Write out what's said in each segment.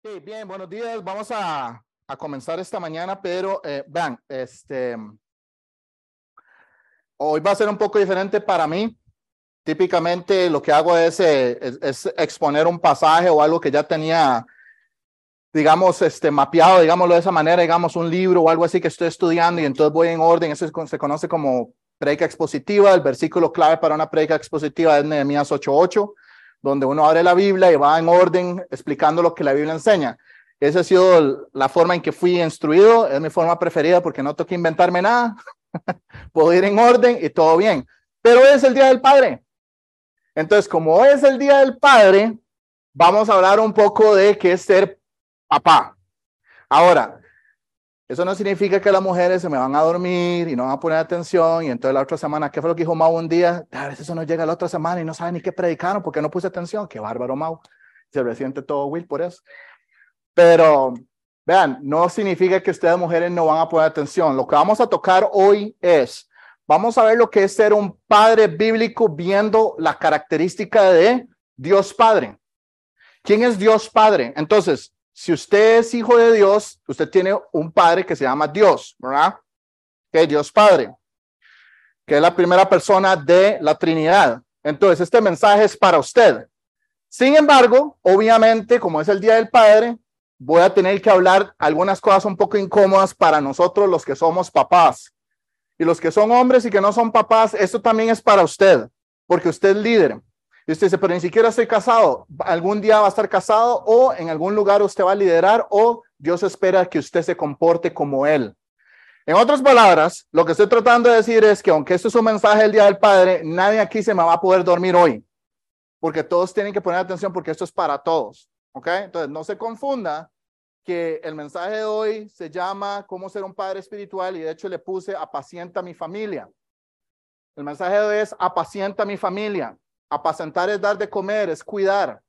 Sí, bien, buenos días. Vamos a, a comenzar esta mañana, pero eh, vean, este, hoy va a ser un poco diferente para mí. Típicamente lo que hago es, eh, es, es, exponer un pasaje o algo que ya tenía, digamos, este, mapeado, digámoslo de esa manera, digamos, un libro o algo así que estoy estudiando y entonces voy en orden. Eso se conoce como predica expositiva. El versículo clave para una predica expositiva es Nehemías 8.8 donde uno abre la Biblia y va en orden explicando lo que la Biblia enseña. Esa ha sido la forma en que fui instruido, es mi forma preferida porque no tengo inventarme nada, puedo ir en orden y todo bien. Pero es el Día del Padre. Entonces, como es el Día del Padre, vamos a hablar un poco de qué es ser papá. Ahora, eso no significa que las mujeres se me van a dormir y no van a poner atención y entonces la otra semana, ¿qué fue lo que dijo Mau un día? A veces eso no llega la otra semana y no sabe ni qué predicaron porque no puse atención. Qué bárbaro Mau. Se resiente todo Will por eso. Pero vean, no significa que ustedes mujeres no van a poner atención. Lo que vamos a tocar hoy es, vamos a ver lo que es ser un padre bíblico viendo la característica de Dios Padre. ¿Quién es Dios Padre? Entonces, si usted es hijo de Dios, usted tiene un padre que se llama Dios, ¿verdad? Que Dios Padre, que es la primera persona de la Trinidad. Entonces, este mensaje es para usted. Sin embargo, obviamente, como es el Día del Padre, voy a tener que hablar algunas cosas un poco incómodas para nosotros los que somos papás. Y los que son hombres y que no son papás, esto también es para usted, porque usted es líder. Y usted dice, pero ni siquiera estoy casado. Algún día va a estar casado o en algún lugar usted va a liderar o Dios espera que usted se comporte como Él. En otras palabras, lo que estoy tratando de decir es que aunque esto es un mensaje del Día del Padre, nadie aquí se me va a poder dormir hoy. Porque todos tienen que poner atención porque esto es para todos. ¿Ok? Entonces, no se confunda que el mensaje de hoy se llama cómo ser un padre espiritual y de hecho le puse apacienta mi familia. El mensaje de hoy es apacienta mi familia. Apacentar es dar de comer, es cuidar.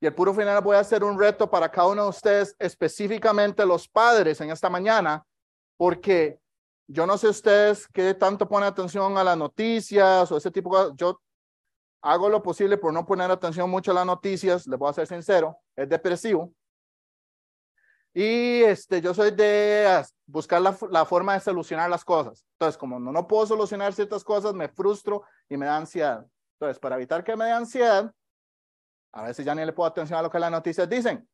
Y el puro final voy a hacer un reto para cada uno de ustedes, específicamente los padres en esta mañana, porque yo no sé ustedes qué tanto ponen atención a las noticias o ese tipo de cosas. Yo hago lo posible por no poner atención mucho a las noticias, les voy a ser sincero, es depresivo. Y este, yo soy de buscar la, forma de solucionar las cosas. Entonces, como no, no puedo solucionar ciertas cosas, me frustro y me da ansiedad. Entonces, para evitar que me dé ansiedad, a veces ya ni le puedo atención a lo que las noticias dicen,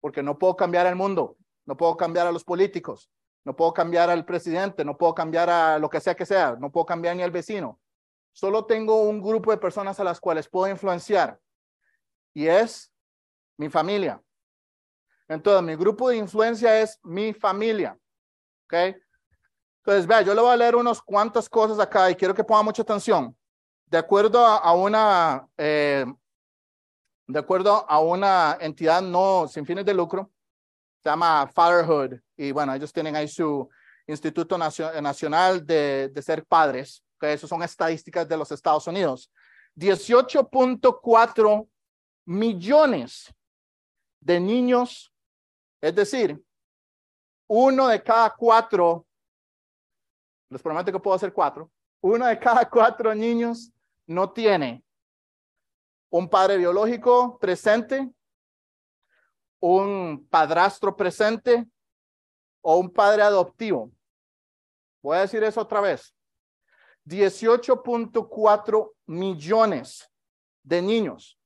porque no puedo cambiar el mundo, no puedo cambiar a los políticos, no puedo cambiar al presidente, no puedo cambiar a lo que sea que sea, no puedo cambiar ni al vecino. Solo tengo un grupo de personas a las cuales puedo influenciar y es mi familia. Entonces, mi grupo de influencia es mi familia. ¿Ok? Entonces, vea, yo le voy a leer unos cuantas cosas acá y quiero que ponga mucha atención de acuerdo a, una, eh, de acuerdo a una entidad no sin fines de lucro, se llama Fatherhood, y bueno, ellos tienen ahí su Instituto Nacional de, Ser Padres, que eso son estadísticas de los Estados Unidos. 18.4 millones de niños, es decir, uno de cada cuatro, les prometo que puedo hacer cuatro, uno de cada cuatro niños no tiene un padre biológico presente, un padrastro presente o un padre adoptivo. Voy a decir eso otra vez. 18.4 millones de niños.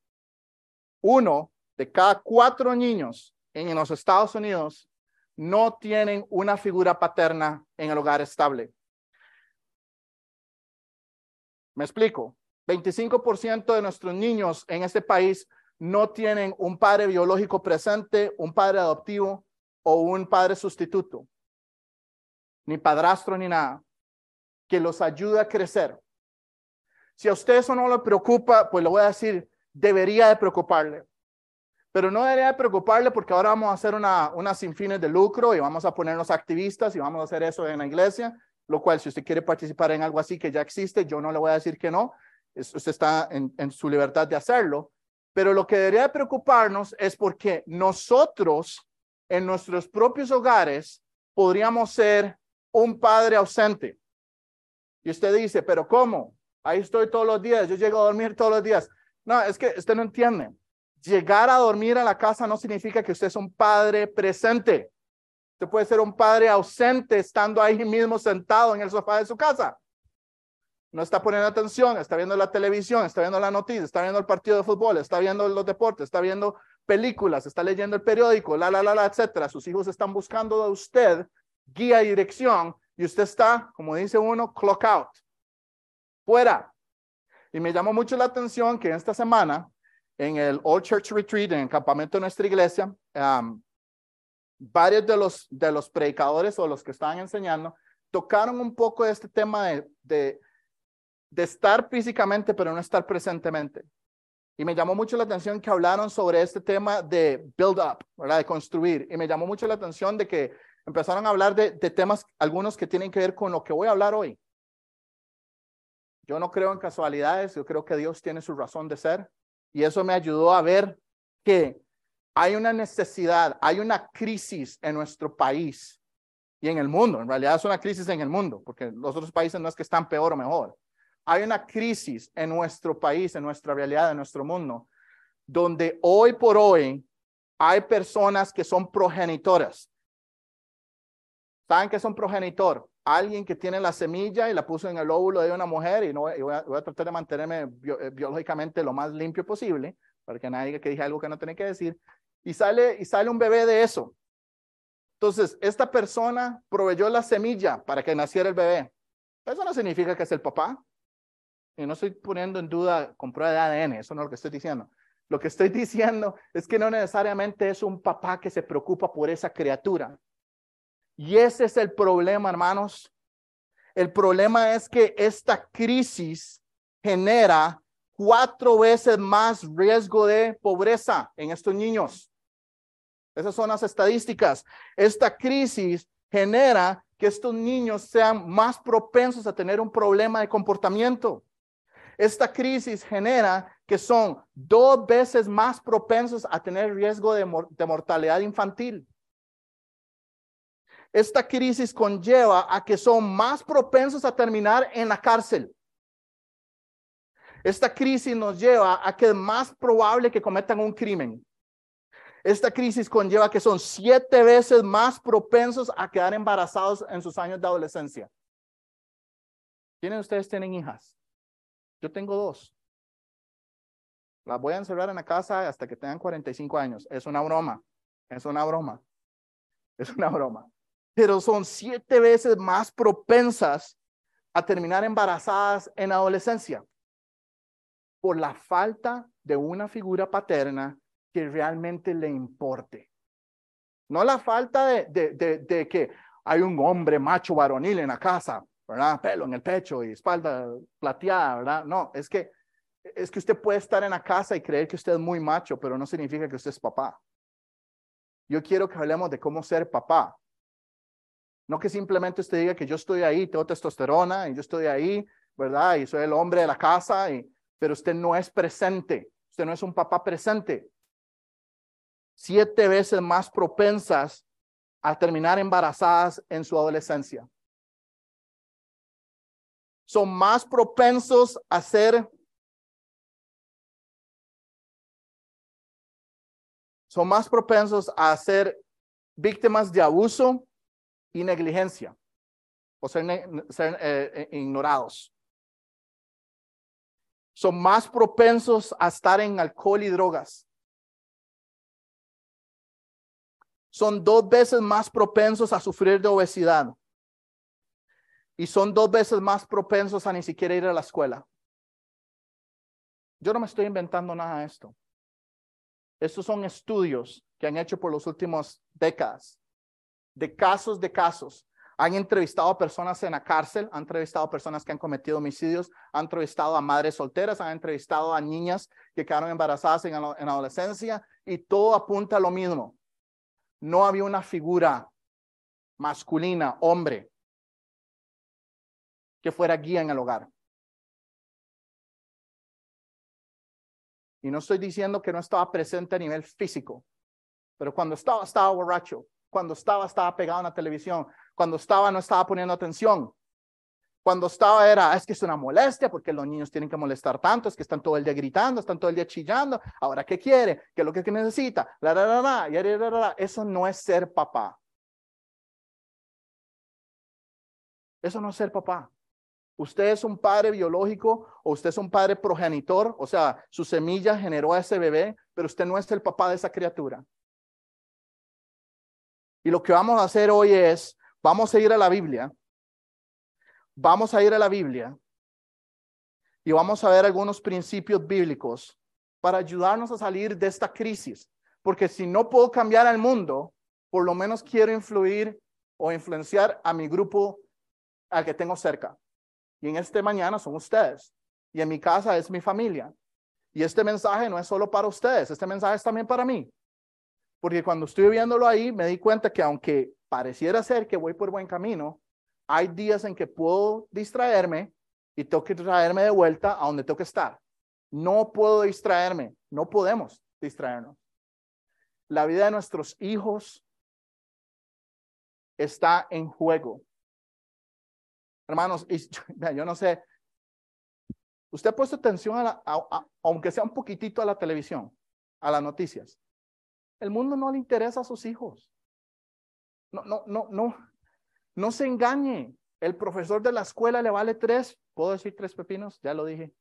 Uno de cada cuatro niños en los Estados Unidos no tienen una figura paterna en el hogar estable. Me explico. 25% de nuestros niños en este país no tienen un padre biológico presente, un padre adoptivo o un padre sustituto, ni padrastro ni nada, que los ayude a crecer. Si a usted eso no le preocupa, pues le voy a decir, debería de preocuparle. Pero no debería de preocuparle porque ahora vamos a hacer una, una sin fines de lucro y vamos a ponernos activistas y vamos a hacer eso en la iglesia, lo cual si usted quiere participar en algo así que ya existe, yo no le voy a decir que no, usted está en, su libertad de hacerlo, pero lo que debería preocuparnos es porque nosotros en nuestros propios hogares podríamos ser un padre ausente. Y usted dice, pero ¿cómo? Ahí estoy todos los días, yo llego a dormir todos los días. No, es que usted no entiende. Llegar a dormir a la casa no significa que usted es un padre presente. Usted puede ser un padre ausente estando ahí mismo sentado en el sofá de su casa. No está poniendo atención, está viendo la televisión, está viendo la noticia, está viendo el partido de fútbol, está viendo los deportes, está viendo películas, está leyendo el periódico, la, la, la, la, etcétera. Sus hijos están buscando de usted guía y dirección y usted está, como dice uno, clock out, fuera. Y me llamó mucho la atención que esta semana, en el Old Church Retreat, en el campamento de nuestra iglesia, varios de los, de los predicadores o los que estaban enseñando tocaron un poco este tema de, de estar físicamente, pero no estar presentemente. Y me llamó mucho la atención que hablaron sobre este tema de build up. De construir. Y me llamó mucho la atención de que empezaron a hablar de, de temas, algunos que tienen que ver con lo que voy a hablar hoy. Yo no creo en casualidades, yo creo que Dios tiene su razón de ser. Y eso me ayudó a ver que hay una necesidad, hay una crisis en nuestro país y en el mundo. En realidad es una crisis en el mundo, porque los otros países no es que están peor o mejor. Hay una crisis en nuestro país, en nuestra realidad, en nuestro mundo, donde hoy por hoy hay personas que son progenitoras. ¿Saben qué es un progenitor? Alguien que tiene la semilla y la puso en el óvulo de una mujer y, no, voy, a, tratar de mantenerme eh, biológicamente lo más limpio posible para que nadie que dije algo que no tiene que decir. Y sale, y sale un bebé de eso. Entonces, esta persona proveyó la semilla para que naciera el bebé. Eso no significa que es el papá. Y no estoy poniendo en duda con prueba de ADN, eso no es lo que estoy diciendo. Lo que estoy diciendo es que no necesariamente es un papá que se preocupa por esa criatura. Y ese es el problema, hermanos. El problema es que esta crisis genera cuatro veces más riesgo de pobreza en estos niños. Esas son las estadísticas. Esta crisis genera que estos niños sean más propensos a tener un problema de comportamiento. Esta crisis genera que son dos veces más propensos a tener riesgo de, mortalidad infantil. Esta crisis conlleva a que son más propensos a terminar en la cárcel. Esta crisis nos lleva a que es más probable que cometan un crimen. Esta crisis conlleva que son siete veces más propensos a quedar embarazados en sus años de adolescencia. ¿Quiénes de ustedes tienen hijas? Yo tengo dos. Las voy a encerrar en la casa hasta que tengan 45 años. Es una broma. Es una broma. Es una broma. Pero son siete veces más propensas a terminar embarazadas en adolescencia por la falta de una figura paterna que realmente le importe. No la falta de, de, que hay un hombre macho varonil en la casa, ¿verdad? Pelo en el pecho y espalda plateada, ¿verdad? No, es que, es que usted puede estar en la casa y creer que usted es muy macho, pero no significa que usted es papá. Yo quiero que hablemos de cómo ser papá. No que simplemente usted diga que yo estoy ahí, tengo testosterona y yo estoy ahí, ¿verdad? Y soy el hombre de la casa, pero usted no es presente. Usted no es un papá presente. Siete veces más propensas a terminar embarazadas en su adolescencia son más propensos a ser son más propensos a ser víctimas de abuso y negligencia o ser, ser eh, eh, ignorados. Son más propensos a estar en alcohol y drogas. Son dos veces más propensos a sufrir de obesidad y son dos veces más propensos a ni siquiera ir a la escuela. Yo no me estoy inventando nada de esto. Estos son estudios que han hecho por las últimas décadas, de casos de casos. Han entrevistado a personas en la cárcel, han entrevistado a personas que han cometido homicidios, han entrevistado a madres solteras, han entrevistado a niñas que quedaron embarazadas en, en adolescencia y todo apunta a lo mismo. No había una figura masculina, hombre, que fuera guía en el hogar. Y no estoy diciendo que no estaba presente a nivel físico, pero cuando estaba, estaba borracho, cuando estaba, estaba pegado en la televisión, cuando estaba, no estaba poniendo atención. Cuando estaba era, es que es una molestia porque los niños tienen que molestar tanto, es que están todo el día gritando, están todo el día chillando. Ahora, ¿qué quiere? ¿Qué es lo que necesita? La, la, la, la, Eso no es ser papá. Eso no es ser papá. Usted es un padre biológico o usted es un padre progenitor, o sea, su semilla generó a ese bebé, pero usted no es el papá de esa criatura. Y lo que vamos a hacer hoy es, vamos a ir a la Biblia, vamos a ir a la Biblia y vamos a ver algunos principios bíblicos para ayudarnos a salir de esta crisis. Porque si no puedo cambiar al mundo, por lo menos quiero influir o influenciar a mi grupo al que tengo cerca. Y en este mañana son ustedes. Y en mi casa es mi familia. Y este mensaje no es solo para ustedes, este mensaje es también para mí. Porque cuando estoy viéndolo ahí, me di cuenta que aunque pareciera ser que voy por buen camino, hay días en que puedo distraerme y tengo que traerme de vuelta a donde tengo que estar. No puedo distraerme, no podemos distraernos. La vida de nuestros hijos está en juego. Hermanos, yo no sé, usted ha puesto atención a, la, aunque sea un poquitito a la televisión, a las noticias. El mundo no le interesa a sus hijos. No, no, no, no, no se engañe. El profesor de la escuela le vale tres, ¿puedo decir tres pepinos? Ya lo dije.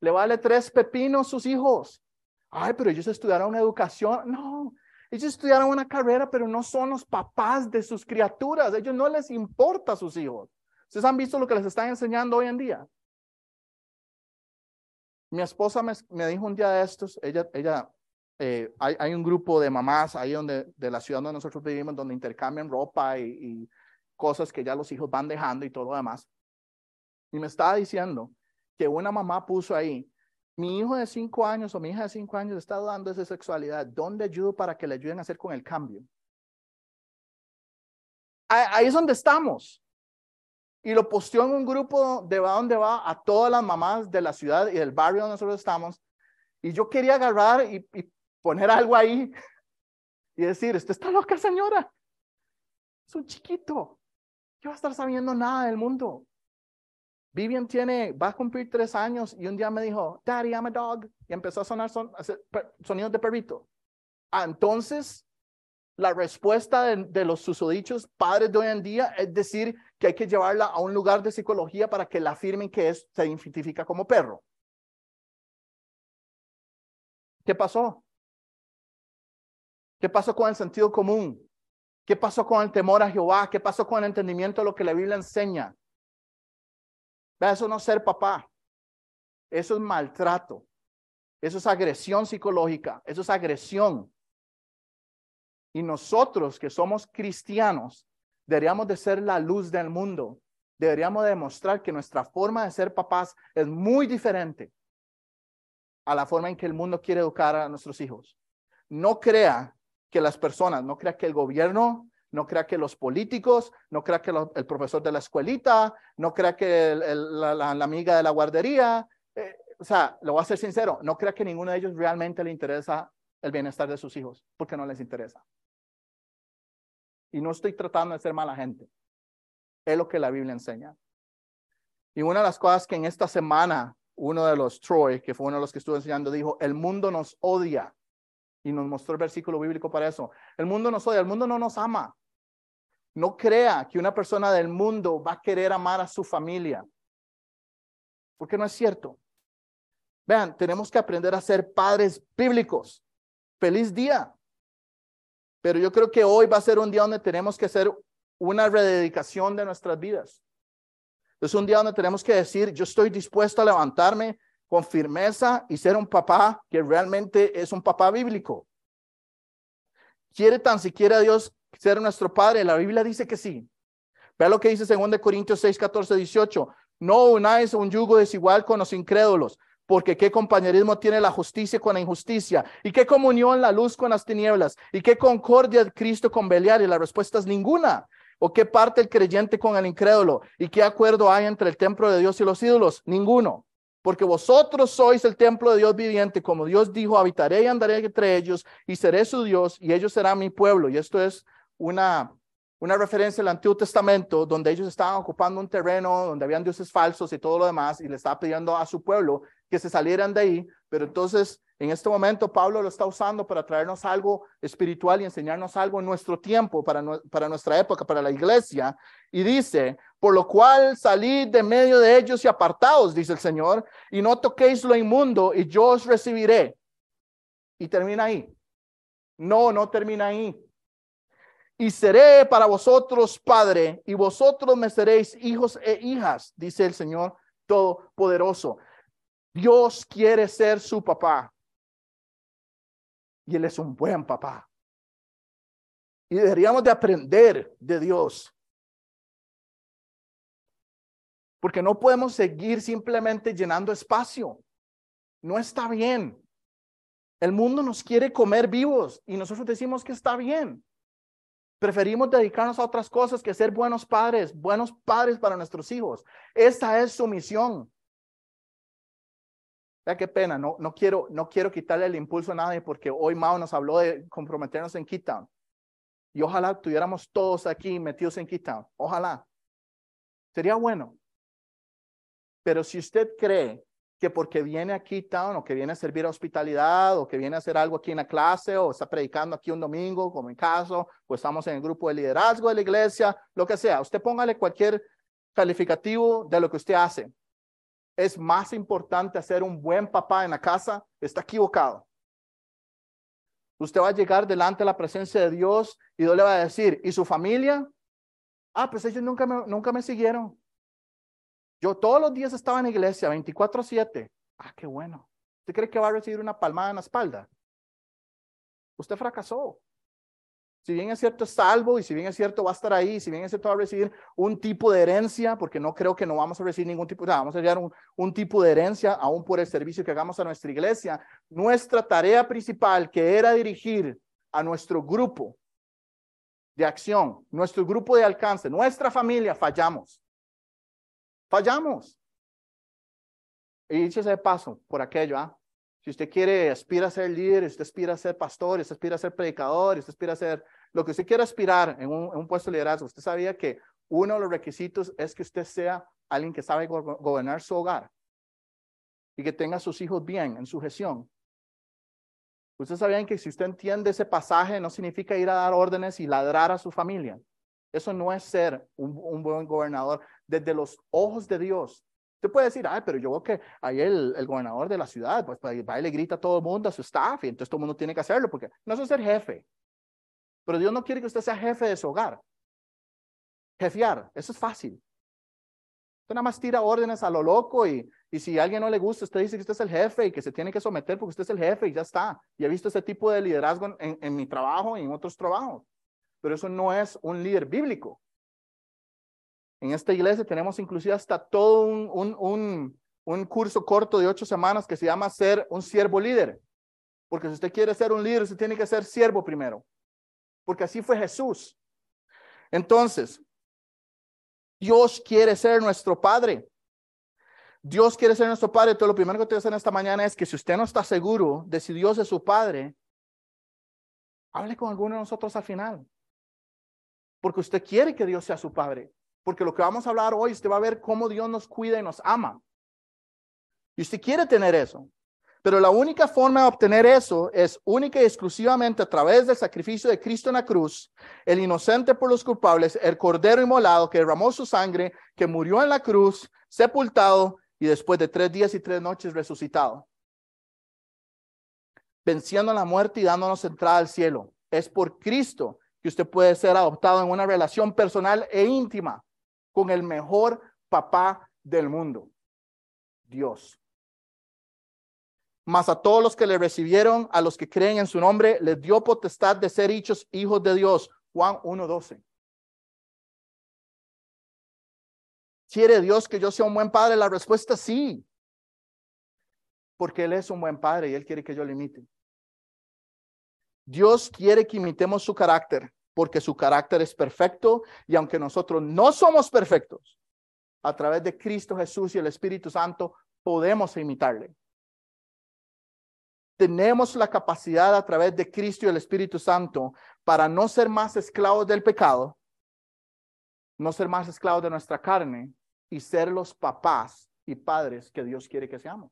Le vale tres pepinos sus hijos. Ay, pero ellos estudiaron educación. No, ellos estudiaron una carrera, pero no son los papás de sus criaturas. A ellos no les importa a sus hijos. ¿Ustedes han visto lo que les están enseñando hoy en día? Mi esposa me, dijo un día de estos, ella, ella, eh, hay, un grupo de mamás ahí donde, de la ciudad donde nosotros vivimos, donde intercambian ropa y, y cosas que ya los hijos van dejando y todo lo demás. Y me estaba diciendo que una mamá puso ahí, mi hijo de cinco años o mi hija de cinco años está dudando de su sexualidad, ¿dónde ayudo para que le ayuden a hacer con el cambio? Ahí es donde estamos y lo posteó en un grupo de va donde va a todas las mamás de la ciudad y del barrio donde nosotros estamos. Y yo quería agarrar y, poner algo ahí y decir, usted está loca, señora. Es un chiquito. ¿Qué va a estar sabiendo nada del mundo? Vivian tiene, va a cumplir tres años y un día me dijo, Daddy, I'm a dog. Y empezó a sonar son, sonidos de perrito. Ah, entonces, la respuesta de, de, los susodichos padres de hoy en día es decir que hay que llevarla a un lugar de psicología para que la afirmen que es, se identifica como perro. ¿Qué pasó? ¿Qué pasó con el sentido común? ¿Qué pasó con el temor a Jehová? ¿Qué pasó con el entendimiento de lo que la Biblia enseña? Eso no es ser papá. Eso es maltrato. Eso es agresión psicológica. Eso es agresión. Y nosotros que somos cristianos deberíamos de ser la luz del mundo. Deberíamos demostrar que nuestra forma de ser papás es muy diferente a la forma en que el mundo quiere educar a nuestros hijos. No crea que las personas, no crea que el gobierno, no crea que los políticos, no crea que el profesor de la escuelita, no crea que la, amiga de la guardería, eh, o sea, lo voy a ser sincero, no crea que ninguno de ellos realmente le interesa el bienestar de sus hijos, porque no les interesa. Y no estoy tratando de ser mala gente. Es lo que la Biblia enseña. Y una de las cosas que en esta semana uno de los Troy, que fue uno de los que estuve enseñando, dijo, el mundo nos odia. Y nos mostró el versículo bíblico para eso. El mundo nos odia, el mundo no nos ama. No crea que una persona del mundo va a querer amar a su familia. Porque no es cierto. Vean, tenemos que aprender a ser padres bíblicos. Feliz día. Pero yo creo que hoy va a ser un día donde tenemos que hacer una rededicación de nuestras vidas. Es un día donde tenemos que decir, yo estoy dispuesto a levantarme con firmeza y ser un papá que realmente es un papá bíblico. ¿Quiere tan siquiera Dios ser nuestro padre? La Biblia dice que sí. Vea lo que dice 2 Corintios 6, 14, 18. No unáis un yugo desigual con los incrédulos porque qué compañerismo tiene la justicia con la injusticia, y qué comunión la luz con las tinieblas, y qué concordia Cristo con Belial, y la respuesta es ninguna. ¿O qué parte el creyente con el incrédulo? ¿Y qué acuerdo hay entre el templo de Dios y los ídolos? Ninguno. Porque vosotros sois el templo de Dios viviente, como Dios dijo, habitaré y andaré entre ellos, y seré su Dios, y ellos serán mi pueblo. Y esto es una una referencia al Antiguo Testamento donde ellos estaban ocupando un terreno donde habían dioses falsos y todo lo demás y le estaba pidiendo a su pueblo que se salieran de ahí, pero entonces en este momento Pablo lo está usando para traernos algo espiritual y enseñarnos algo en nuestro tiempo, para, para nuestra época, para la iglesia. Y dice, por lo cual salid de medio de ellos y apartaos, dice el Señor, y no toquéis lo inmundo y yo os recibiré. Y termina ahí. No, no termina ahí y seré para vosotros padre, y vosotros me seréis hijos e hijas, dice el Señor Todopoderoso. Dios quiere ser su papá. Y Él es un buen papá. Y deberíamos de aprender de Dios. Porque no podemos seguir simplemente llenando espacio. No está bien. El mundo nos quiere comer vivos y nosotros decimos que está bien. Preferimos dedicarnos a otras cosas que ser buenos padres, buenos padres para nuestros hijos. Esta es su misión. Ya qué pena, no, no, quiero, no quiero quitarle el impulso a nadie porque hoy Mao nos habló de comprometernos en Keytown. Y ojalá tuviéramos todos aquí metidos en Keytown. Ojalá. Sería bueno. Pero si usted cree que porque viene aquí town o que viene a servir a hospitalidad o que viene a hacer algo aquí en la clase o está predicando aquí un domingo, como en caso, o estamos en el grupo de liderazgo de la iglesia, lo que sea, usted póngale cualquier calificativo de lo que usted hace. Es más importante hacer un buen papá en la casa, está equivocado. Usted va a llegar delante de la presencia de Dios y Dios le va a decir, ¿y su familia? Ah, pues ellos nunca me, nunca me siguieron. Yo todos los días estaba en la iglesia, 24/7. Ah, qué bueno. ¿Usted cree que va a recibir una palmada en la espalda? Usted fracasó. Si bien es cierto, es salvo y si bien es cierto, va a estar ahí, si bien es cierto, va a recibir un tipo de herencia, porque no creo que no vamos a recibir ningún tipo, vamos a un, un tipo de herencia aún por el servicio que hagamos a nuestra iglesia. Nuestra tarea principal, que era dirigir a nuestro grupo de acción, nuestro grupo de alcance, nuestra familia, fallamos. Fallamos. Y dicho ese paso por aquello, ¿ah? Si usted quiere, aspira a ser líder, usted aspira a ser pastor, usted aspira a ser predicador, usted aspira a ser lo que usted quiera aspirar en un, en un puesto de liderazgo, usted sabía que uno de los requisitos es que usted sea alguien que sabe gobernar su hogar y que tenga a sus hijos bien en su gestión. Ustedes sabían que si usted entiende ese pasaje, no significa ir a dar órdenes y ladrar a su familia. Eso no es ser un, un buen gobernador desde los ojos de Dios. Usted puede decir, ay, pero yo veo que ahí el, el gobernador de la ciudad, pues, pues va y le grita a todo el mundo, a su staff, y entonces todo el mundo tiene que hacerlo, porque no es ser jefe. Pero Dios no quiere que usted sea jefe de su hogar. Jefear, eso es fácil. Usted nada más tira órdenes a lo loco y, y si a alguien no le gusta, usted dice que usted es el jefe y que se tiene que someter porque usted es el jefe y ya está. Y he visto ese tipo de liderazgo en, en mi trabajo y en otros trabajos. Pero eso no es un líder bíblico. En esta iglesia tenemos inclusive hasta todo un, un, un, curso corto de ocho semanas que se llama ser un siervo líder. Porque si usted quiere ser un líder, usted tiene que ser siervo primero. Porque así fue Jesús. Entonces, Dios quiere ser nuestro Padre. Dios quiere ser nuestro Padre. Entonces, lo primero que te voy a hacer esta mañana es que si usted no está seguro de si Dios es su Padre, hable con alguno de nosotros al final. Porque usted quiere que Dios sea su Padre porque lo que vamos a hablar hoy, usted va a ver cómo Dios nos cuida y nos ama. Y usted quiere tener eso. Pero la única forma de obtener eso es única y exclusivamente a través del sacrificio de Cristo en la cruz, el inocente por los culpables, el cordero inmolado que derramó su sangre, que murió en la cruz, sepultado y después de tres días y tres noches resucitado. Venciendo la muerte y dándonos entrada al cielo. Es por Cristo que usted puede ser adoptado en una relación personal e íntima con el mejor papá del mundo, Dios. Mas a todos los que le recibieron, a los que creen en su nombre, les dio potestad de ser hechos hijos de Dios. Juan 1.12. ¿Quiere Dios que yo sea un buen padre? La respuesta es sí. Porque Él es un buen padre y Él quiere que yo le imite. Dios quiere que imitemos su carácter porque su carácter es perfecto y aunque nosotros no somos perfectos, a través de Cristo Jesús y el Espíritu Santo podemos imitarle. Tenemos la capacidad a través de Cristo y el Espíritu Santo para no ser más esclavos del pecado, no ser más esclavos de nuestra carne y ser los papás y padres que Dios quiere que seamos.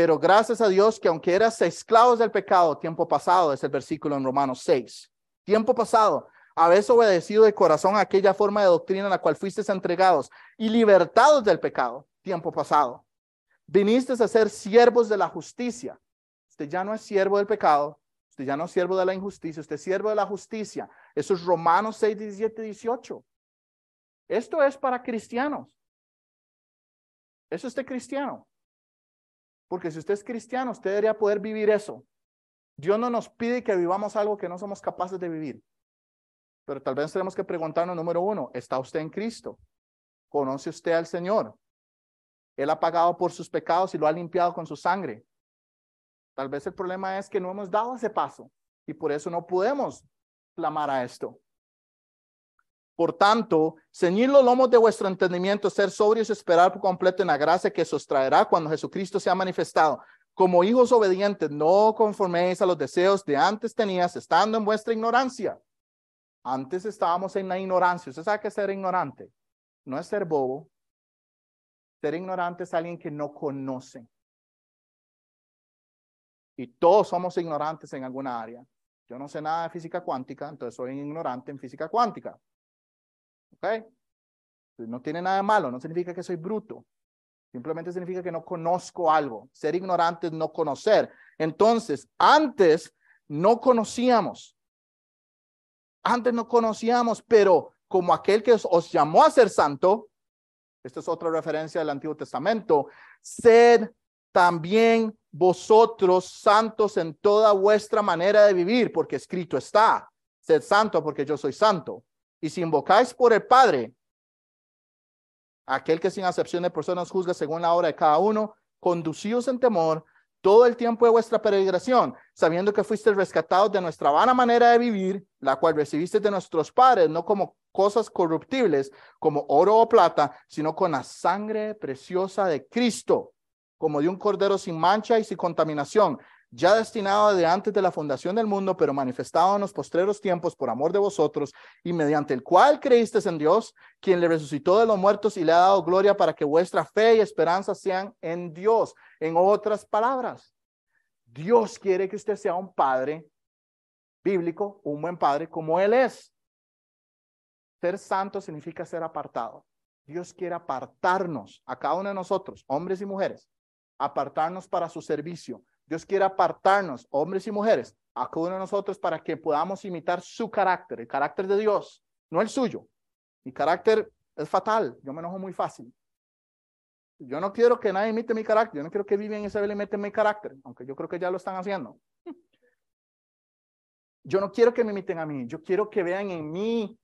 Pero gracias a Dios que aunque eras esclavos del pecado, tiempo pasado, es el versículo en Romanos 6, tiempo pasado, habéis obedecido de corazón a aquella forma de doctrina en la cual fuisteis entregados y libertados del pecado, tiempo pasado. Viniste a ser siervos de la justicia. Usted ya no es siervo del pecado, usted ya no es siervo de la injusticia, usted es siervo de la justicia. Eso es Romanos 6, 17, 18. Esto es para cristianos. Eso es de cristiano. Porque si usted es cristiano, usted debería poder vivir eso. Dios no nos pide que vivamos algo que no somos capaces de vivir. Pero tal vez tenemos que preguntarnos, número uno, ¿está usted en Cristo? ¿Conoce usted al Señor? Él ha pagado por sus pecados y lo ha limpiado con su sangre. Tal vez el problema es que no hemos dado ese paso y por eso no podemos clamar a esto. Por tanto, ceñir los lomos de vuestro entendimiento, ser sobrios y esperar por completo en la gracia que os traerá cuando Jesucristo sea manifestado. Como hijos obedientes, no conforméis a los deseos de antes tenías, estando en vuestra ignorancia. Antes estábamos en la ignorancia. ¿Usted sabe qué es ser ignorante? No es ser bobo. Ser ignorante es alguien que no conoce. Y todos somos ignorantes en alguna área. Yo no sé nada de física cuántica, entonces soy ignorante en física cuántica. ¿Ok? No tiene nada malo, no significa que soy bruto. Simplemente significa que no conozco algo. Ser ignorante es no conocer. Entonces, antes no conocíamos. Antes no conocíamos, pero como aquel que os, llamó a ser santo, esta es otra referencia del Antiguo Testamento, sed también vosotros santos en toda vuestra manera de vivir, porque escrito está, sed santo porque yo soy santo. Y si invocáis por el Padre, aquel que sin acepción de personas juzga según la obra de cada uno, conducíos en temor todo el tiempo de vuestra peregrinación, sabiendo que fuisteis rescatados de nuestra vana manera de vivir, la cual recibiste de nuestros padres, no como cosas corruptibles, como oro o plata, sino con la sangre preciosa de Cristo, como de un cordero sin mancha y sin contaminación, ya destinado de antes de la fundación del mundo, pero manifestado en los postreros tiempos por amor de vosotros, y mediante el cual creísteis en Dios, quien le resucitó de los muertos y le ha dado gloria para que vuestra fe y esperanza sean en Dios. En otras palabras, Dios quiere que usted sea un padre bíblico, un buen padre, como Él es. Ser santo significa ser apartado. Dios quiere apartarnos a cada uno de nosotros, hombres y mujeres, apartarnos para su servicio, Dios quiere apartarnos, hombres y mujeres, a cada uno de nosotros para que podamos imitar su carácter, el carácter de Dios, no el suyo. Mi carácter es fatal, yo me enojo muy fácil. Yo no quiero que nadie imite mi carácter, yo no quiero que Vivian y Isabel imiten mi carácter, aunque yo creo que ya lo están haciendo. Yo no quiero que me imiten a mí, yo quiero que vean en mí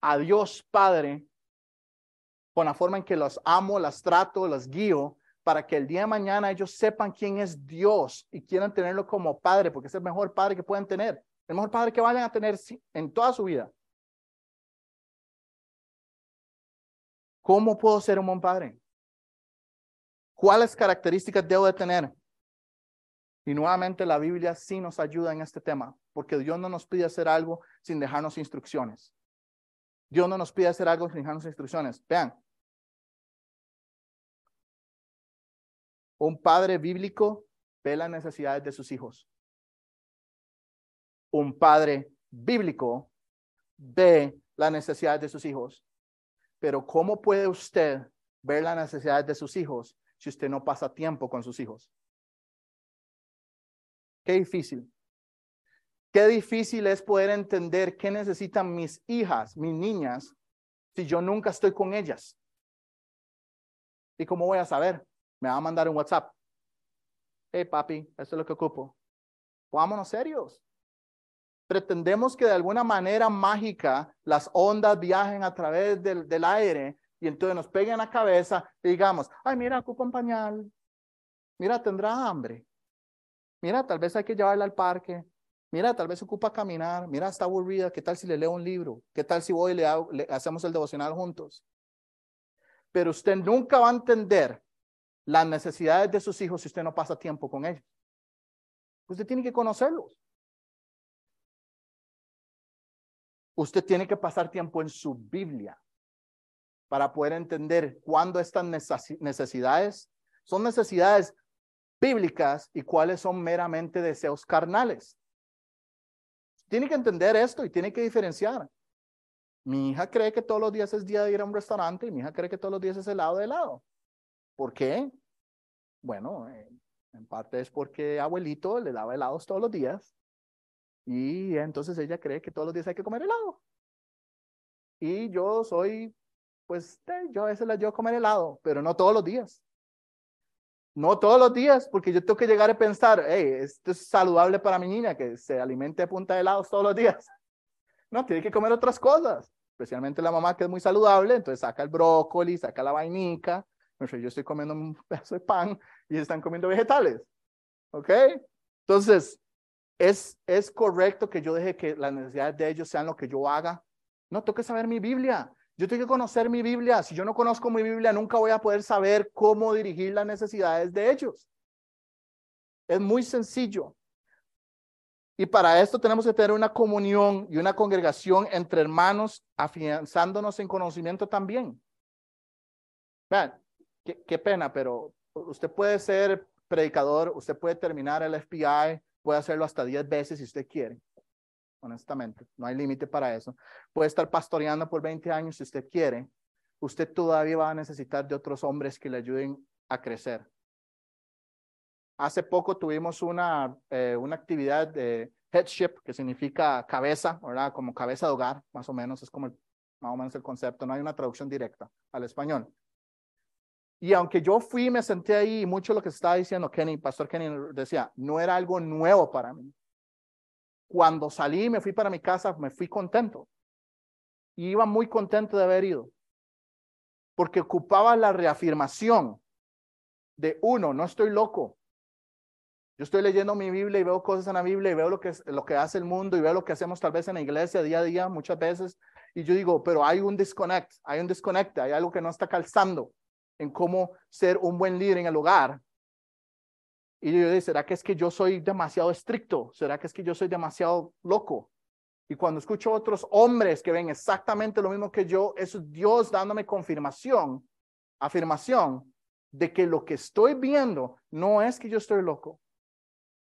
a Dios Padre con la forma en que los amo, las trato, las guío para que el día de mañana ellos sepan quién es Dios y quieran tenerlo como padre, porque es el mejor padre que pueden tener, el mejor padre que vayan a tener en toda su vida. ¿Cómo puedo ser un buen padre? ¿Cuáles características debo de tener? Y nuevamente la Biblia sí nos ayuda en este tema, porque Dios no nos pide hacer algo sin dejarnos instrucciones. Dios no nos pide hacer algo sin dejarnos instrucciones. Vean, Un padre bíblico ve las necesidades de sus hijos. Un padre bíblico ve las necesidades de sus hijos. Pero ¿cómo puede usted ver las necesidades de sus hijos si usted no pasa tiempo con sus hijos? Qué difícil. Qué difícil es poder entender qué necesitan mis hijas, mis niñas, si yo nunca estoy con ellas. ¿Y cómo voy a saber? Me va a mandar un WhatsApp. Hey, papi, esto es lo que ocupo. Vámonos serios. Pretendemos que de alguna manera mágica las ondas viajen a través del, del aire y entonces nos peguen la cabeza y digamos, ay, mira, ocupa un pañal. Mira, tendrá hambre. Mira, tal vez hay que llevarla al parque. Mira, tal vez ocupa caminar. Mira, está aburrida. ¿Qué tal si le leo un libro? ¿Qué tal si voy y le, le hacemos el devocional juntos? Pero usted nunca va a entender las necesidades de sus hijos si usted no pasa tiempo con ellos. Usted tiene que conocerlos. usted tiene que pasar tiempo en su Biblia para poder entender cuándo estas necesidades son necesidades bíblicas y cuáles son meramente deseos carnales. Tiene que entender esto y tiene que diferenciar. Mi hija cree que todos los días es día de ir a un restaurante y mi hija cree que todos los días es helado de helado. ¿Por qué? Bueno, eh, en parte es porque abuelito le daba helados todos los días y entonces ella cree que todos los días hay que comer helado. Y yo soy, pues, eh, yo a veces la llevo comer helado, pero no todos los días. No todos los días, porque yo tengo que llegar a pensar, hey, esto es saludable para mi niña, que se alimente a punta de helados todos los días. No, tiene que comer otras cosas, especialmente la mamá que es muy saludable, entonces saca el brócoli, saca la vainica, yo estoy comiendo un pedazo de pan y están comiendo vegetales. ¿Ok? Entonces, ¿es, ¿es correcto que yo deje que las necesidades de ellos sean lo que yo haga? No, tengo que saber mi Biblia. Yo tengo que conocer mi Biblia. Si yo no conozco mi Biblia, nunca voy a poder saber cómo dirigir las necesidades de ellos. Es muy sencillo. Y para esto tenemos que tener una comunión y una congregación entre hermanos, afianzándonos en conocimiento también. Vean, qué, pena, pero usted puede ser predicador, usted puede terminar el FBI, puede hacerlo hasta 10 veces si usted quiere. Honestamente, no hay límite para eso. Puede estar pastoreando por 20 años si usted quiere. Usted todavía va a necesitar de otros hombres que le ayuden a crecer. Hace poco tuvimos una, eh, una actividad de headship, que significa cabeza, ¿verdad? Como cabeza de hogar, más o menos, es como más o menos el concepto. No hay una traducción directa al español. Y aunque yo fui me senté ahí, y mucho lo que estaba diciendo Kenny, Pastor Kenny decía, no era algo nuevo para mí. Cuando salí me fui para mi casa, me fui contento. Y iba muy contento de haber ido. Porque ocupaba la reafirmación de uno, no estoy loco. Yo estoy leyendo mi Biblia y veo cosas en la Biblia y veo lo que, lo que hace el mundo y veo lo que hacemos tal vez en la iglesia día a día, muchas veces. Y yo digo, pero hay un disconnect, hay un disconnect, hay algo que no está calzando en cómo ser un buen líder en el hogar. Y yo digo, ¿será que es que yo soy demasiado estricto? ¿Será que es que yo soy demasiado loco? Y cuando escucho a otros hombres que ven exactamente lo mismo que yo, eso es Dios dándome confirmación, afirmación de que lo que estoy viendo no es que yo estoy loco.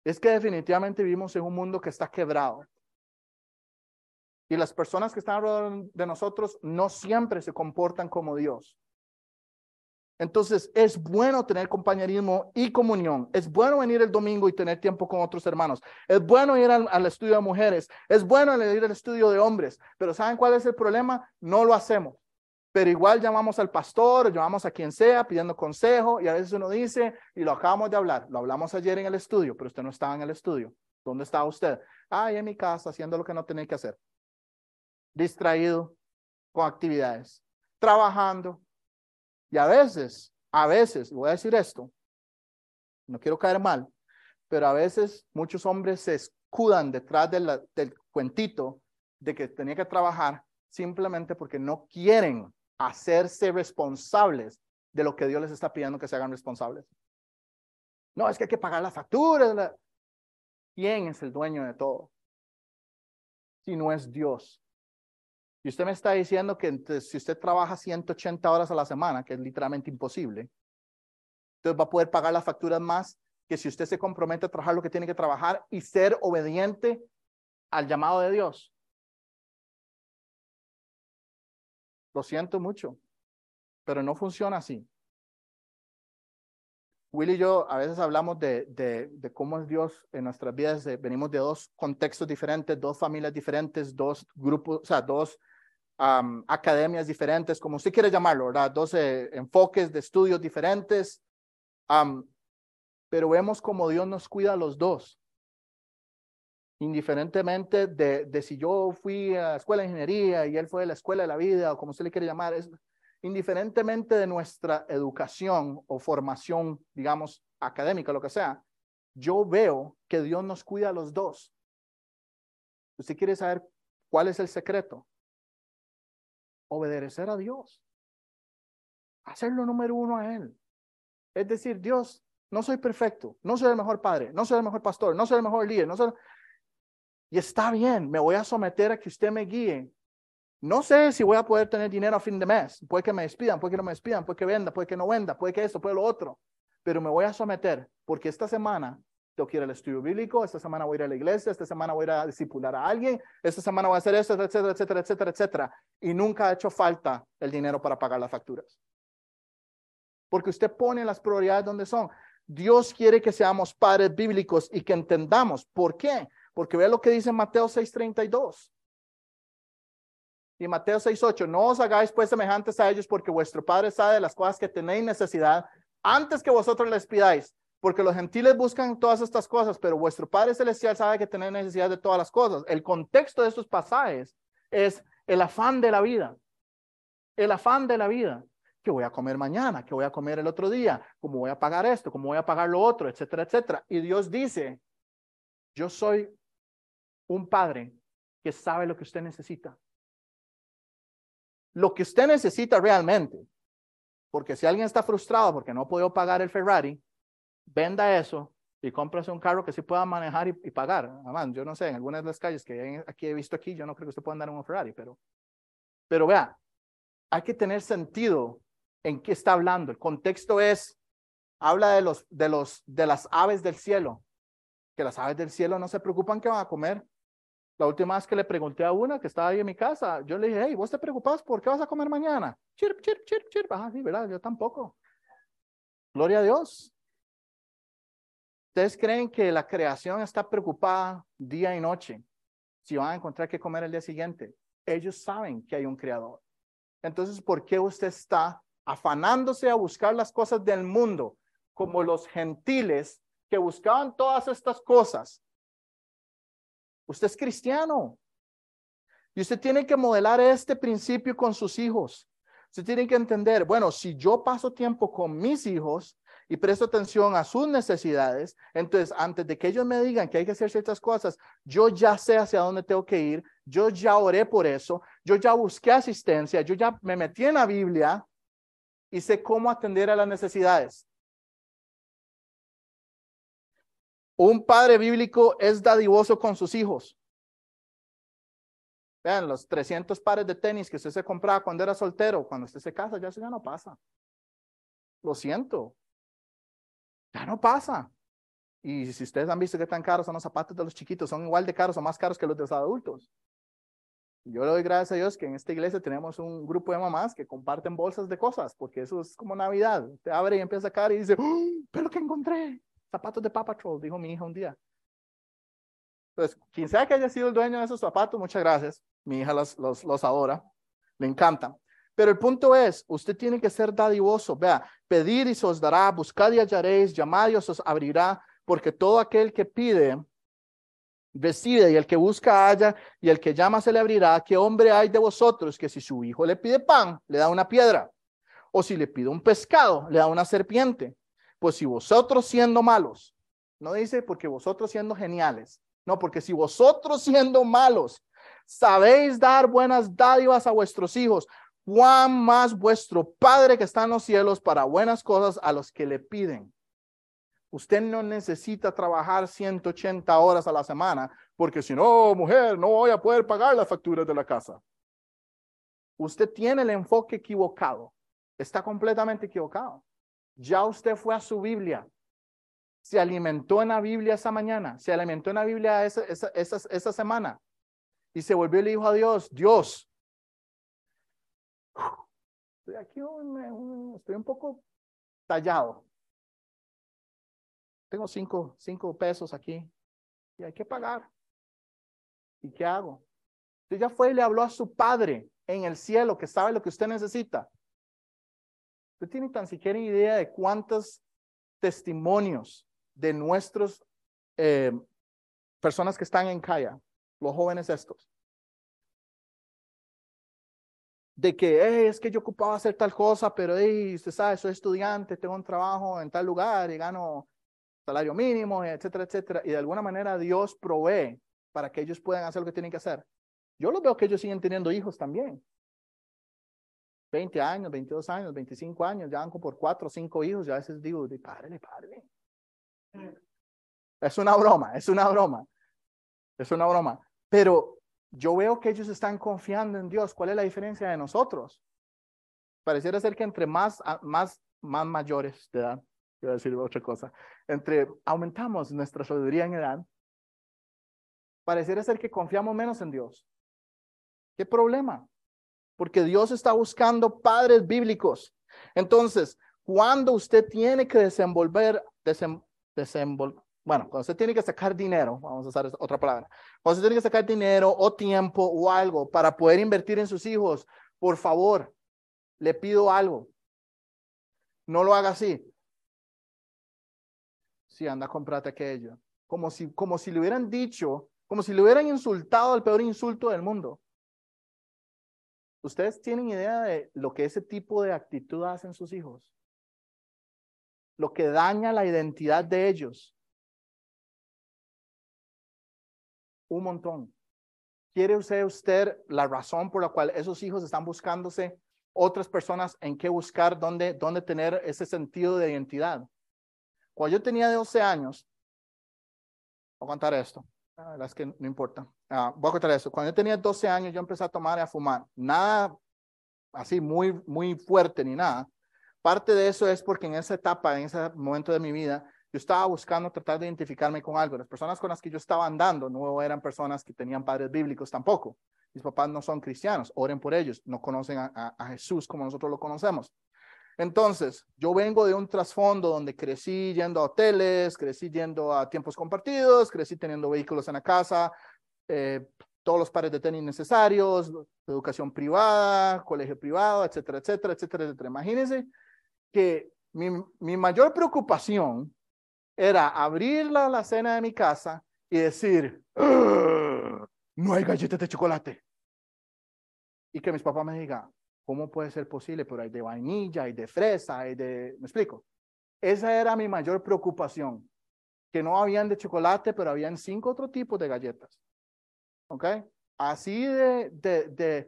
Es que definitivamente vivimos en un mundo que está quebrado. Y las personas que están alrededor de nosotros no siempre se comportan como Dios. Entonces es bueno tener compañerismo y comunión. Es bueno venir el domingo y tener tiempo con otros hermanos. Es bueno ir al, estudio de mujeres. Es bueno ir al estudio de hombres. Pero ¿saben cuál es el problema? No lo hacemos. Pero igual llamamos al pastor, llamamos a quien sea pidiendo consejo y a veces uno dice, y lo acabamos de hablar, lo hablamos ayer en el estudio, pero usted no estaba en el estudio. ¿Dónde estaba usted? Ah, en mi casa haciendo lo que no tenía que hacer. Distraído con actividades, trabajando, y a veces, a veces, voy a decir esto, no quiero caer mal, pero a veces muchos hombres se escudan detrás del cuentito de que tenía que trabajar simplemente porque no quieren hacerse responsables de lo que Dios les está pidiendo que se hagan responsables. No, es que hay que pagar las facturas. ¿Quién es el dueño de todo? Si no es Dios. Y usted me está diciendo que si usted trabaja 180 horas a la semana, que es literalmente imposible, entonces va a poder pagar las facturas más que si usted se compromete a trabajar lo que tiene que trabajar y ser obediente al llamado de Dios. Lo siento mucho, pero no funciona así. Will y yo a veces hablamos de, de, cómo es Dios en nuestras vidas. venimos de dos contextos diferentes, dos familias diferentes, dos grupos, o sea, dos academias diferentes, como usted quiere llamarlo, ¿verdad? Dos enfoques de estudios diferentes. pero vemos como Dios nos cuida a los dos. Indiferentemente de, de, si yo fui a la escuela de ingeniería y él fue a la escuela de la vida, o como usted le quiere llamar, es, indiferentemente de nuestra educación o formación, digamos, académica, lo que sea, yo veo que Dios nos cuida a los dos. ¿Usted quiere saber cuál es el secreto? Obedecer a Dios. Hacerlo número uno a Él. Es decir, Dios, no soy perfecto, no soy el mejor padre, no soy el mejor pastor, no soy el mejor líder, no soy... Y está bien, me voy a someter a que usted me guíe. No sé si voy a poder tener dinero a fin de mes. Puede que me despidan, puede que no me despidan, puede que venda, puede que no venda, puede que esto, puede lo otro. Pero me voy a someter porque esta semana tengo que ir al estudio bíblico, esta semana voy a ir a la iglesia, esta semana voy a ir a discipular a alguien, esta semana voy a hacer esto, etcétera, etcétera, etcétera, etcétera. Y nunca ha hecho falta el dinero para pagar las facturas. Porque usted pone las prioridades donde son. Dios quiere que seamos padres bíblicos y que entendamos. ¿Por qué? Porque vea lo que dice Mateo 6:32. Y Mateo 6:8, no os hagáis pues semejantes a ellos porque vuestro Padre sabe de las cosas que tenéis necesidad antes que vosotros les pidáis. Porque los gentiles buscan todas estas cosas, pero vuestro Padre Celestial sabe que tenéis necesidad de todas las cosas. El contexto de estos pasajes es el afán de la vida. El afán de la vida. ¿Qué voy a comer mañana? ¿Qué voy a comer el otro día? ¿Cómo voy a pagar esto? ¿Cómo voy a pagar lo otro? Etcétera, etcétera. Y Dios dice, yo soy un padre que sabe lo que usted necesita. Lo que usted necesita realmente. Porque si alguien está frustrado porque no puedo pagar el Ferrari, venda eso y cómprase un carro que sí pueda manejar y, pagar. Además, yo no sé, en algunas de las calles que aquí he visto aquí, yo no creo que usted pueda andar en un Ferrari, pero, pero vea, hay que tener sentido en qué está hablando. El contexto es, habla de, los, de, los, de las aves del cielo, que las aves del cielo no se preocupan que van a comer. La última vez que le pregunté a una que estaba ahí en mi casa, yo le dije, hey, ¿vos te preocupas por qué vas a comer mañana? Chirp, chirp, chirp, chirp. Ajá, sí, ¿verdad? Yo tampoco. Gloria a Dios. ¿Ustedes creen que la creación está preocupada día y noche si van a encontrar qué comer el día siguiente? Ellos saben que hay un creador. Entonces, ¿por qué usted está afanándose a buscar las cosas del mundo como los gentiles que buscaban todas estas cosas Usted es cristiano. Y usted tiene que modelar este principio con sus hijos. Usted tiene que entender, bueno, si yo paso tiempo con mis hijos y presto atención a sus necesidades, entonces antes de que ellos me digan que hay que hacer ciertas cosas, yo ya sé hacia dónde tengo que ir, yo ya oré por eso, yo ya busqué asistencia, yo ya me metí en la Biblia y sé cómo atender a las necesidades. Un padre bíblico es dadivoso con sus hijos. Vean, los 300 pares de tenis que usted se compraba cuando era soltero, cuando usted se casa, ya eso ya no pasa. Lo siento. Ya no pasa. Y si ustedes han visto que tan caros son los zapatos de los chiquitos, son igual de caros o más caros que los de los adultos. Yo le doy gracias a Dios que en esta iglesia tenemos un grupo de mamás que comparten bolsas de cosas, porque eso es como Navidad. Te abre y empieza a sacar y dice, ¡Oh, pero que encontré zapatos de Papa Patrol, dijo mi hija un día. Pues, quien sea que haya sido el dueño de esos zapatos, muchas gracias. Mi hija los, los, los adora, le encantan. Pero el punto es, usted tiene que ser dadivoso. Vea, pedir y se os dará, buscad y hallaréis, llamad y os abrirá, porque todo aquel que pide, recibe, y el que busca halla, y el que llama se le abrirá. ¿Qué hombre hay de vosotros que si su hijo le pide pan, le da una piedra? O si le pide un pescado, le da una serpiente. Pues si vosotros siendo malos, no dice porque vosotros siendo geniales, no, porque si vosotros siendo malos sabéis dar buenas dádivas a vuestros hijos, cuán más vuestro Padre que está en los cielos para buenas cosas a los que le piden. Usted no necesita trabajar 180 horas a la semana, porque si no, mujer, no voy a poder pagar las facturas de la casa. Usted tiene el enfoque equivocado. Está completamente equivocado. Ya usted fue a su Biblia. Se alimentó en la Biblia esa mañana. Se alimentó en la Biblia esa, esa, esa, semana. Y se volvió el hijo a Dios. Dios. Estoy aquí, estoy un poco tallado. Tengo cinco, cinco pesos aquí. Y hay que pagar. ¿Y qué hago? Usted ya fue y le habló a su padre en el cielo que sabe lo que usted necesita. ¿Usted tiene tan siquiera idea de cuántos testimonios de nuestros eh, personas que están en Calla, los jóvenes estos? De que es que yo ocupaba hacer tal cosa, pero hey, usted sabe, soy estudiante, tengo un trabajo en tal lugar y gano salario mínimo, etcétera, etcétera. Y de alguna manera Dios provee para que ellos puedan hacer lo que tienen que hacer. Yo lo veo que ellos siguen teniendo hijos también. 20 años, 22 años, 25 años, ya van por 4 o 5 hijos, ya a veces digo, de padre, padre. Es una broma, es una broma. Es una broma. Pero yo veo que ellos están confiando en Dios. ¿Cuál es la diferencia de nosotros? Pareciera ser que entre más, más, más mayores de edad, quiero decir otra cosa, entre aumentamos nuestra sabiduría en edad, pareciera ser que confiamos menos en Dios. ¿Qué problema? Porque Dios está buscando padres bíblicos. Entonces, cuando usted tiene que desenvolver, desenvolver, bueno, cuando usted tiene que sacar dinero, vamos a usar otra palabra, cuando usted tiene que sacar dinero o tiempo o algo para poder invertir en sus hijos, por favor, le pido algo. No lo haga así. Sí, anda, comprate aquello. Como si, como si le hubieran dicho, como si le hubieran insultado el peor insulto del mundo. ¿Ustedes tienen idea de lo que ese tipo de actitud hace en sus hijos? Lo que daña la identidad de ellos. Un montón. ¿Quiere usted, usted la razón por la cual esos hijos están buscándose otras personas en qué buscar, dónde, dónde tener ese sentido de identidad? Cuando yo tenía 12 años, voy a contar esto. La verdad es que no importa. Ah, voy a contar eso. Cuando yo tenía 12 años, yo empecé a tomar y a fumar. Nada así muy, muy fuerte ni nada. Parte de eso es porque en esa etapa, en ese momento de mi vida, yo estaba buscando tratar de identificarme con algo. Las personas con las que yo estaba andando no eran personas que tenían padres bíblicos tampoco. Mis papás no son cristianos. Oren por ellos. No conocen a, a Jesús como nosotros lo conocemos. Entonces, yo vengo de un trasfondo donde crecí yendo a hoteles, crecí yendo a tiempos compartidos, crecí teniendo vehículos en la casa, eh, todos los pares de tenis necesarios, educación privada, colegio privado, etcétera, etcétera, etcétera, etcétera. Imagínense que mi, mi mayor preocupación era abrir la, la cena de mi casa y decir, no hay galletas de chocolate. Y que mis papás me digan, ¿Cómo puede ser posible? Pero hay de vainilla, hay de fresa, hay de... ¿Me explico? Esa era mi mayor preocupación, que no habían de chocolate, pero habían cinco otros tipos de galletas. ¿Ok? Así de, de,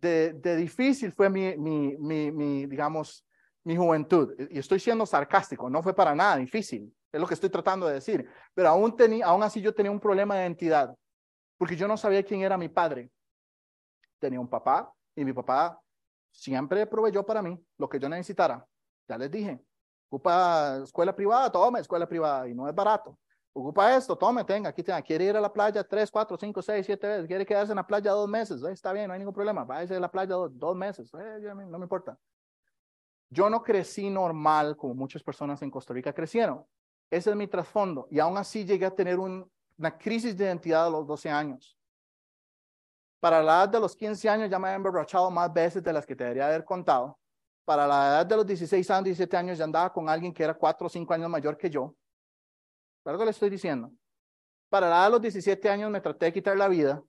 de, de, difícil fue mi, mi, mi, digamos, mi juventud. Y estoy siendo sarcástico, no fue para nada difícil, es lo que estoy tratando de decir. Pero aún, tenía, aún así yo tenía un problema de identidad, porque yo no sabía quién era mi padre. Tenía un papá y mi papá siempre proveyó para mí lo que yo necesitara. Ya les dije, ocupa escuela privada, tome escuela privada y no es barato. Ocupa esto, tome, tenga, aquí tenga. Quiere ir a la playa tres, cuatro, cinco, seis, siete veces. Quiere quedarse en la playa dos meses. está bien, no hay ningún problema. Váyase a la playa dos, meses. no me importa. Yo no crecí normal como muchas personas en Costa Rica crecieron. Ese es mi trasfondo. Y aún así llegué a tener una crisis de identidad a los 12 años. Para la edad de los 15 años ya me había emborrachado más veces de las que te debería haber contado. Para la edad de los 16 años, 17 años ya andaba con alguien que era 4 o 5 años mayor que yo. ¿Verdad que le estoy diciendo? Para la edad de los 17 años me traté de quitar la vida.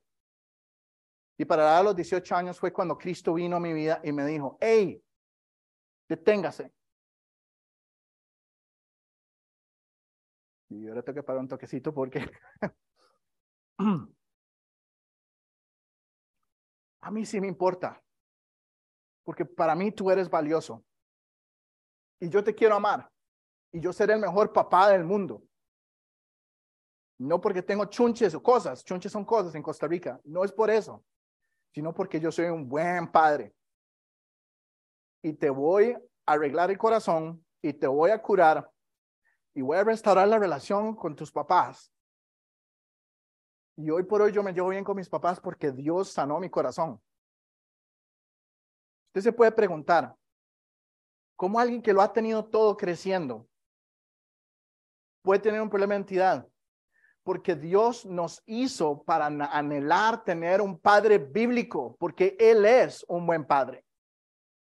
Y para la edad de los 18 años fue cuando Cristo vino a mi vida y me dijo, hey, deténgase. Y ahora tengo que parar un toquecito porque A mí sí me importa, porque para mí tú eres valioso. Y yo te quiero amar. Y yo seré el mejor papá del mundo. No porque tengo chunches o cosas, chunches son cosas en Costa Rica. No es por eso, sino porque yo soy un buen padre. Y te voy a arreglar el corazón y te voy a curar y voy a restaurar la relación con tus papás y hoy por hoy yo me llevo bien con mis papás porque Dios sanó mi corazón. Usted se puede preguntar, ¿cómo alguien que lo ha tenido todo creciendo puede tener un problema de entidad? Porque Dios nos hizo para anhelar tener un padre bíblico, porque Él es un buen padre.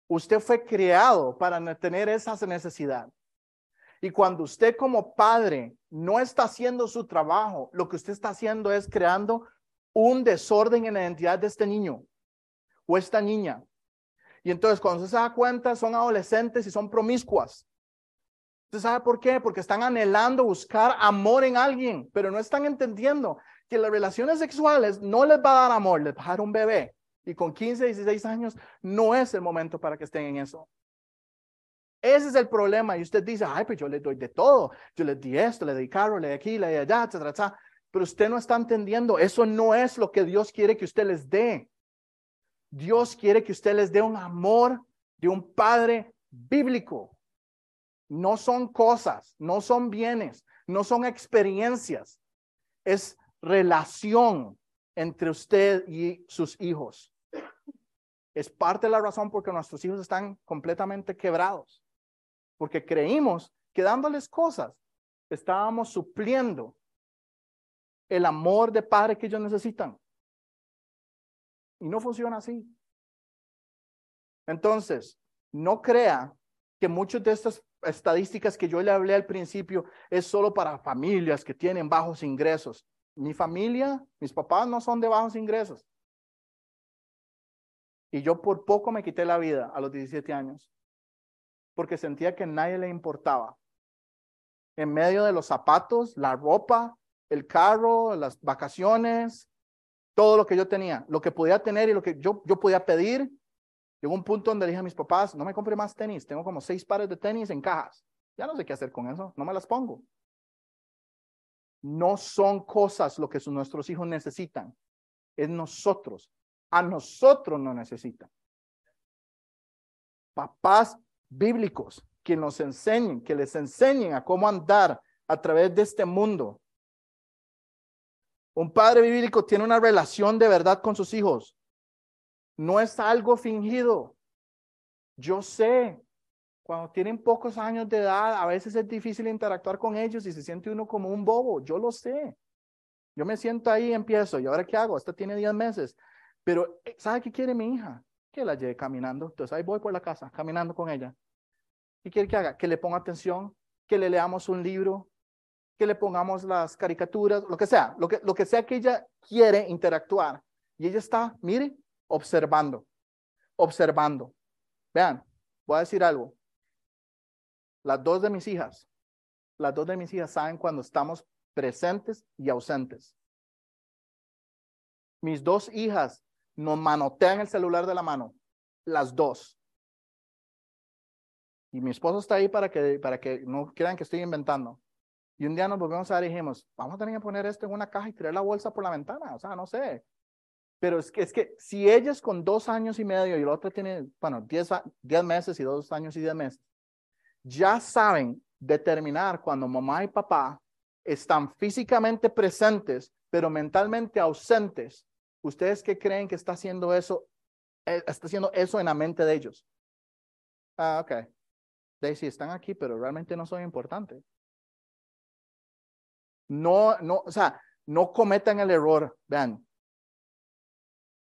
Usted fue creado para tener esa necesidad. Y cuando usted como padre no está haciendo su trabajo, lo que usted está haciendo es creando un desorden en la identidad de este niño o esta niña. Y entonces cuando se da cuenta, son adolescentes y son promiscuas. ¿Usted sabe por qué? Porque están anhelando buscar amor en alguien, pero no están entendiendo que las relaciones sexuales no les va a dar amor, les va a dar un bebé. Y con 15, 16 años no es el momento para que estén en eso. Ese es el problema. Y usted dice, ay, pues yo le doy de todo. Yo le di esto, le di carro, le di aquí, le di allá, etcétera, etcétera. Pero usted no está entendiendo, eso no es lo que Dios quiere que usted les dé. Dios quiere que usted les dé un amor de un padre bíblico. No son cosas, no son bienes, no son experiencias. Es relación entre usted y sus hijos. Es parte de la razón por que nuestros hijos están completamente quebrados. Porque creímos que dándoles cosas estábamos supliendo el amor de padre que ellos necesitan. Y no funciona así. Entonces, no crea que muchas de estas estadísticas que yo le hablé al principio es solo para familias que tienen bajos ingresos. Mi familia, mis papás no son de bajos ingresos. Y yo por poco me quité la vida a los 17 años, porque sentía que nadie le importaba. En medio de los zapatos, la ropa, el carro, las vacaciones, todo lo que yo tenía, lo que podía tener y lo que yo, yo podía pedir. Llegó un punto donde dije a mis papás, no me compre más tenis, tengo como seis pares de tenis en cajas. Ya no sé qué hacer con eso, no me las pongo. No son cosas lo que nuestros hijos necesitan, es nosotros. A nosotros no necesitan. Papás bíblicos que nos enseñen, que les enseñen a cómo andar a través de este mundo un padre bíblico tiene una relación de verdad con sus hijos. No es algo fingido. Yo sé, cuando tienen pocos años de edad, a veces es difícil interactuar con ellos y se siente uno como un bobo. Yo lo sé. Yo me siento ahí y empiezo. ¿Y ahora qué hago? Esta tiene 10 meses. Pero, eh, ¿sabe qué quiere mi hija? Que la lleve caminando. Entonces ahí voy por la casa, caminando con ella. ¿Qué quiere que haga? Que le ponga atención, que le leamos un libro, que le pongamos las caricaturas, lo que sea, lo que, lo que sea que ella quiere interactuar. Y ella está, mire, observando, observando. Vean, voy a decir algo. Las dos de mis hijas, las dos de mis hijas saben cuando estamos presentes y ausentes. Mis dos hijas nos manotean el celular de la mano, las dos. Y mi esposo está ahí para que, para que no crean que estoy inventando. Y un día nos volvemos a ver y dijimos, vamos a tener que poner esto en una caja y tirar la bolsa por la ventana. O sea, no sé. Pero es que, es que si ellas con dos años y medio y la otra tiene, bueno, diez, diez meses y dos años y diez meses, ya saben determinar cuando mamá y papá están físicamente presentes, pero mentalmente ausentes, ¿ustedes qué creen que está haciendo eso? Eh, está haciendo eso en la mente de ellos. Ah, ok. Daisy, están aquí, pero realmente no son importantes. No, no, o sea, no cometan el error. Vean,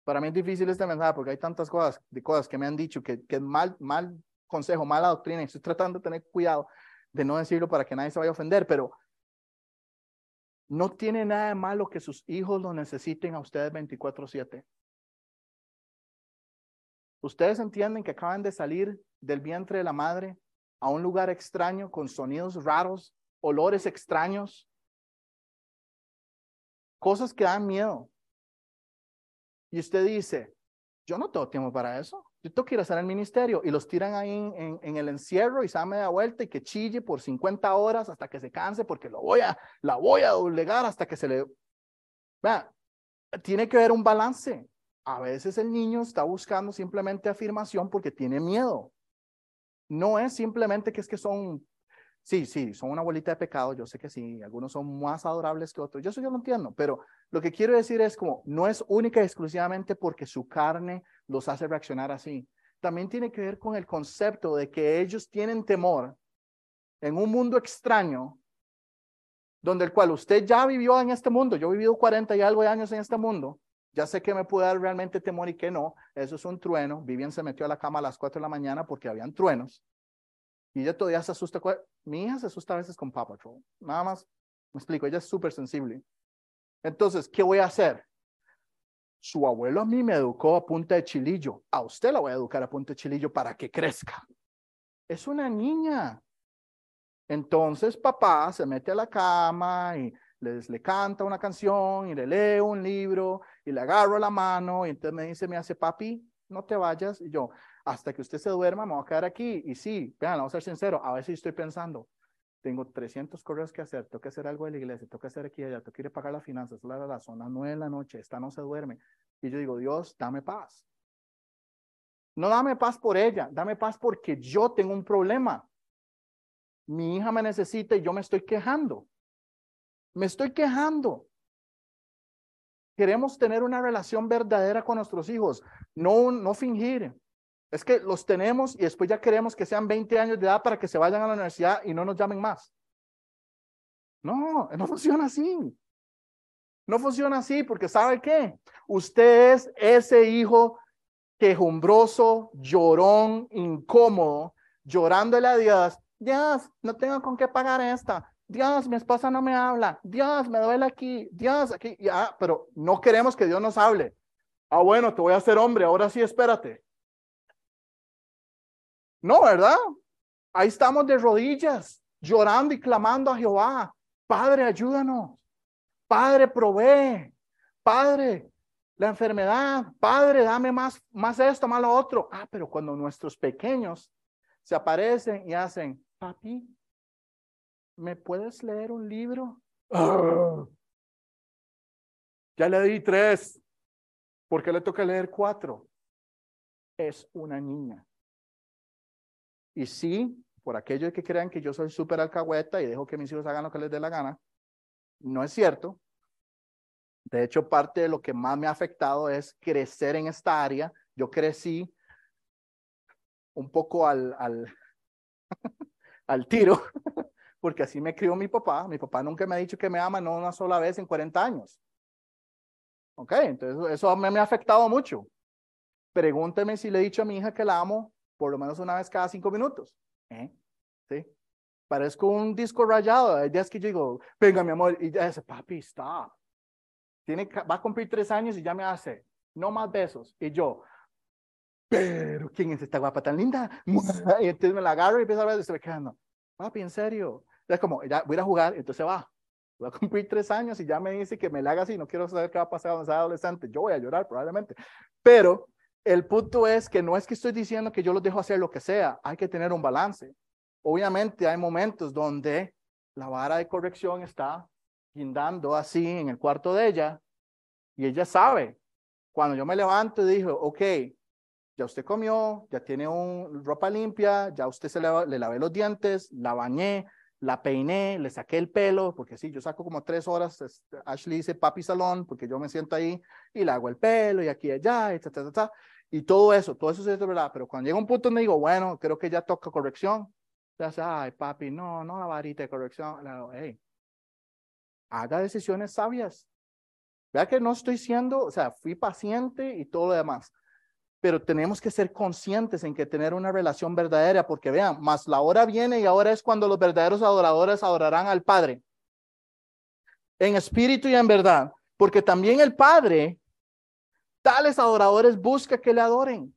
para mí es difícil este mensaje porque hay tantas cosas, de cosas que me han dicho que, es mal, mal consejo, mala doctrina. Estoy tratando de tener cuidado de no decirlo para que nadie se vaya a ofender, pero no tiene nada de malo que sus hijos lo necesiten a ustedes 24/7. Ustedes entienden que acaban de salir del vientre de la madre a un lugar extraño con sonidos raros, olores extraños, cosas que dan miedo. Y usted dice, yo no tengo tiempo para eso. Yo tengo que ir a hacer el ministerio y los tiran ahí en, el encierro y se da media vuelta y que chille por 50 horas hasta que se canse porque lo voy a, la voy a doblegar hasta que se le... Vea, tiene que haber un balance. A veces el niño está buscando simplemente afirmación porque tiene miedo. No es simplemente que es que son Sí, sí, son una bolita de pecado, yo sé que sí, algunos son más adorables que otros, yo eso yo lo entiendo, pero lo que quiero decir es como, no es única y exclusivamente porque su carne los hace reaccionar así, también tiene que ver con el concepto de que ellos tienen temor en un mundo extraño, donde el cual usted ya vivió en este mundo, yo he vivido 40 y algo de años en este mundo, ya sé que me puede dar realmente temor y que no, eso es un trueno, Vivian se metió a la cama a las 4 de la mañana porque habían truenos, y ella todavía se asusta. Mi hija se asusta a veces con Paw Patrol. Nada más, me explico, ella es súper sensible. Entonces, ¿qué voy a hacer? Su abuelo a mí me educó a punta de chilillo. A usted la voy a educar a punta de chilillo para que crezca. Es una niña. Entonces, papá se mete a la cama y les, le canta una canción y le lee un libro y le agarro la mano y entonces me dice, me hace papi, no te vayas. Y yo, hasta que usted se duerma, me voy a quedar aquí. Y sí, vean, vamos a ser sinceros, a veces estoy pensando, tengo 300 correos que hacer, tengo que hacer algo de la iglesia, tengo que hacer aquí y allá, tengo que ir a pagar las finanzas, la, la, la, son las 9 de la noche, esta no se duerme. Y yo digo, Dios, dame paz. No dame paz por ella, dame paz porque yo tengo un problema. Mi hija me necesita y yo me estoy quejando. Me estoy quejando. Queremos tener una relación verdadera con nuestros hijos, no, no fingir. Es que los tenemos y después ya queremos que sean 20 años de edad para que se vayan a la universidad y no nos llamen más. No, no funciona así. No funciona así porque ¿sabe qué? Usted es ese hijo quejumbroso, llorón, incómodo, llorándole a Dios. Dios, no tengo con qué pagar esta. Dios, mi esposa no me habla. Dios, me duele aquí. Dios, aquí. Ya, pero no queremos que Dios nos hable. Ah, bueno, te voy a hacer hombre. Ahora sí, espérate. No, ¿verdad? Ahí estamos de rodillas, llorando y clamando a Jehová. Padre, ayúdanos. Padre, provee. Padre, la enfermedad. Padre, dame más, más esto, más lo otro. Ah, pero cuando nuestros pequeños se aparecen y hacen, papi, ¿me puedes leer un libro? Ya le di tres. ¿Por qué le toca leer cuatro? Es una niña. Y sí, por aquellos que crean que yo soy súper alcahueta y dejo que mis hijos hagan lo que les dé la gana, no es cierto. De hecho, parte de lo que más me ha afectado es crecer en esta área. Yo crecí un poco al, al, al tiro, porque así me crió mi papá. Mi papá nunca me ha dicho que me ama, no una sola vez en 40 años. Ok, entonces eso me, me ha afectado mucho. Pregúnteme si le he dicho a mi hija que la amo por lo menos una vez cada cinco minutos. ¿eh? ¿Sí? Parezco un disco rayado. Hay días que yo digo, venga, mi amor, y ya dice, papi, stop. Tiene, va a cumplir tres años y ya me hace, no más besos. Y yo, pero ¿quién es esta guapa tan linda? Y entonces me la agarro y empiezo a ver y se me quedando, papi, en serio. Es como, ya voy a jugar, entonces va. Voy a cumplir tres años y ya me dice que me la haga así, no quiero saber qué va a pasar cuando sea adolescente. Yo voy a llorar probablemente. Pero el punto es que no es que estoy diciendo que yo los dejo hacer lo que sea, hay que tener un balance. Obviamente hay momentos donde la vara de corrección está guindando así en el cuarto de ella y ella sabe. Cuando yo me levanto y digo, ok, ya usted comió, ya tiene un, ropa limpia, ya usted se le, le lavé los dientes, la bañé, la peiné, le saqué el pelo, porque sí, yo saco como tres horas, Ashley dice papi salón, porque yo me siento ahí y le hago el pelo y aquí y allá, y, ta, ta, ta, y todo eso, todo eso es verdad, pero cuando llega un punto donde digo, bueno, creo que ya toca corrección, ya dice, ay papi, no, no la varita de corrección, le digo, hey, haga decisiones sabias. Vea que no estoy siendo, o sea, fui paciente y todo lo demás, pero tenemos que ser conscientes en que tener una relación verdadera, porque vean, más la hora viene y ahora es cuando los verdaderos adoradores adorarán al Padre, en espíritu y en verdad, porque también el Padre, tales adoradores busca que le adoren.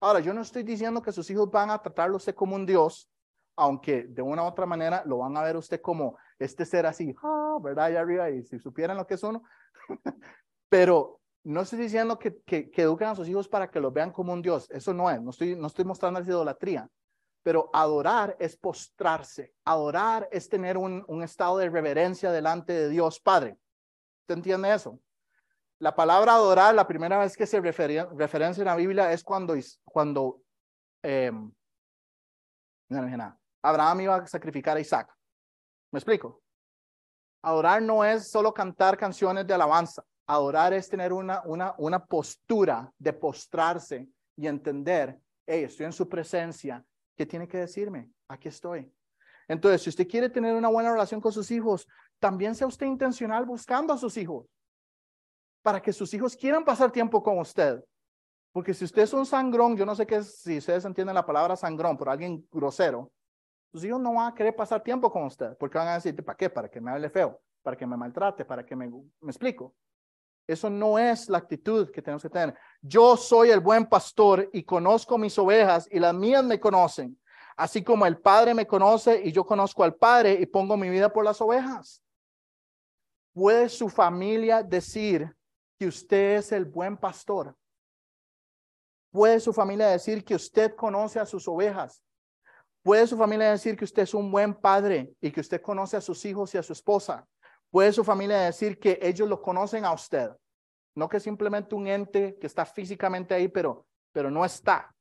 Ahora, yo no estoy diciendo que sus hijos van a tratarlo usted como un Dios, aunque de una u otra manera lo van a ver usted como este ser así, ah, ¿verdad? Allá arriba, y si supieran lo que es uno, pero no estoy diciendo que, que, eduquen a sus hijos para que los vean como un Dios. Eso no es. No estoy, no estoy mostrando esa idolatría. Pero adorar es postrarse. Adorar es tener un, estado de reverencia delante de Dios Padre. ¿Usted entiende eso? La palabra adorar, la primera vez que se referencia en la Biblia es cuando, cuando eh, Abraham iba a sacrificar a Isaac. ¿Me explico? Adorar no es solo cantar canciones de alabanza. Adorar es tener una, una, una postura de postrarse y entender, hey, estoy en su presencia, ¿qué tiene que decirme? Aquí estoy. Entonces, si usted quiere tener una buena relación con sus hijos, también sea usted intencional buscando a sus hijos para que sus hijos quieran pasar tiempo con usted. Porque si usted es un sangrón, yo no sé qué si ustedes entienden la palabra sangrón, por alguien grosero, sus hijos no van a querer pasar tiempo con usted, porque van a decir, ¿para qué? Para que me hable feo, para que me maltrate, para que me, me explico. Eso no es la actitud que tenemos que tener. Yo soy el buen pastor y conozco mis ovejas y las mías me conocen, así como el Padre me conoce y yo conozco al Padre y pongo mi vida por las ovejas. ¿Puede su familia decir que usted es el buen pastor? ¿Puede su familia decir que usted conoce a sus ovejas? Puede su familia decir que usted es un buen padre y que usted conoce a sus hijos y a su esposa. Puede su familia decir que ellos lo conocen a usted. No que simplemente un ente que está físicamente ahí, pero, pero no está.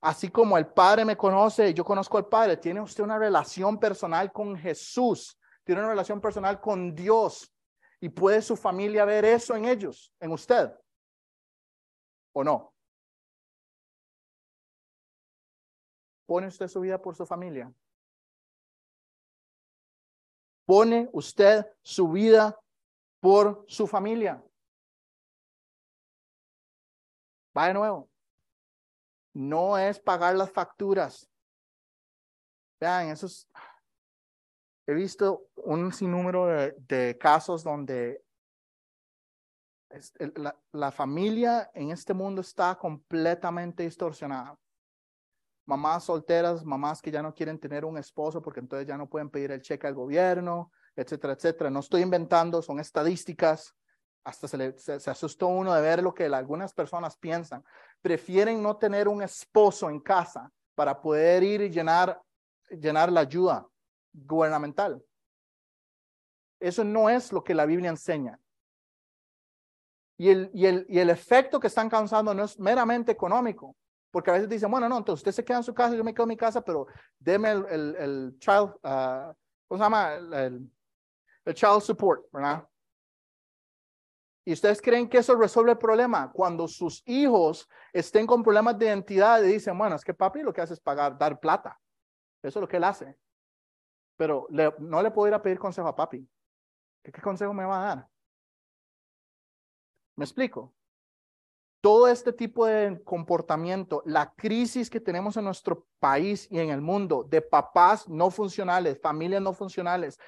Así como el Padre me conoce, yo conozco al Padre. Tiene usted una relación personal con Jesús. Tiene una relación personal con Dios. Y puede su familia ver eso en ellos, en usted. ¿O no? ¿Pone usted su vida por su familia? ¿Pone usted su vida por su familia? Va de nuevo. No es pagar las facturas. Vean, esos. He visto un sinnúmero de, casos donde la, la familia en este mundo está completamente distorsionada mamás solteras, mamás que ya no quieren tener un esposo porque entonces ya no pueden pedir el cheque al gobierno, etcétera, etcétera. No estoy inventando, son estadísticas hasta se, asustó uno de ver lo que algunas personas piensan. Prefieren no tener un esposo en casa para poder ir y llenar, llenar la ayuda gubernamental. Eso no es lo que la Biblia enseña. Y el, y el, y el efecto que están causando no es meramente económico, porque a veces dicen, bueno, no, entonces usted se queda en su casa, yo me quedo en mi casa, pero deme el, el, child, uh, ¿cómo se llama? El, child support, ¿verdad? ¿Y ustedes creen que eso resuelve el problema? Cuando sus hijos estén con problemas de identidad y dicen, bueno, es que papi lo que hace es pagar, dar plata. Eso es lo que él hace. Pero no le puedo ir a pedir consejo a papi. ¿Qué, ¿Qué consejo me va a dar? ¿Me explico? Todo este tipo de comportamiento, la crisis que tenemos en nuestro país y en el mundo de papás no funcionales, familias no funcionales,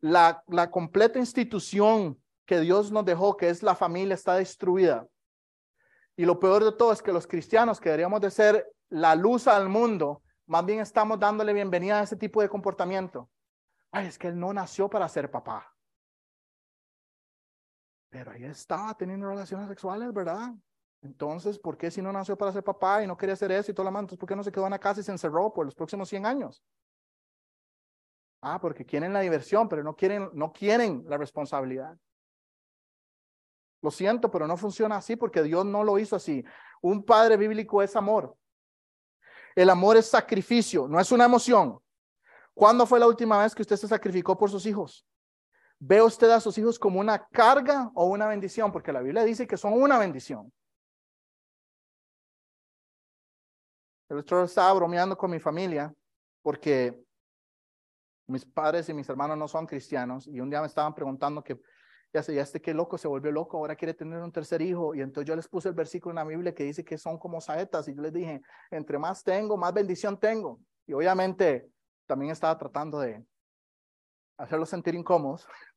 la, la completa institución que Dios nos dejó, que es la familia, está destruida. Y lo peor de todo es que los cristianos, que deberíamos de ser la luz al mundo, más bien estamos dándole bienvenida a ese tipo de comportamiento. Ay, es que él no nació para ser papá. Pero ahí estaba teniendo relaciones sexuales, ¿verdad? Entonces, ¿por qué si no nació para ser papá y no quería hacer eso y todo lo demás? Entonces, ¿por qué no se quedó en la casa y se encerró por los próximos 100 años? Ah, porque quieren la diversión, pero no quieren, no quieren la responsabilidad. Lo siento, pero no funciona así porque Dios no lo hizo así. Un padre bíblico es amor. El amor es sacrificio, no es una emoción. ¿Cuándo fue la última vez que usted se sacrificó por sus hijos? ¿Ve usted a sus hijos como una carga o una bendición? Porque la Biblia dice que son una bendición. El otro estaba bromeando con mi familia porque mis padres y mis hermanos no son cristianos y un día me estaban preguntando que ya sé, ya este que loco se volvió loco, ahora quiere tener un tercer hijo. Y entonces yo les puse el versículo en la Biblia que dice que son como saetas. Y yo les dije, entre más tengo, más bendición tengo. Y obviamente también estaba tratando de hacerlos sentir incómodos.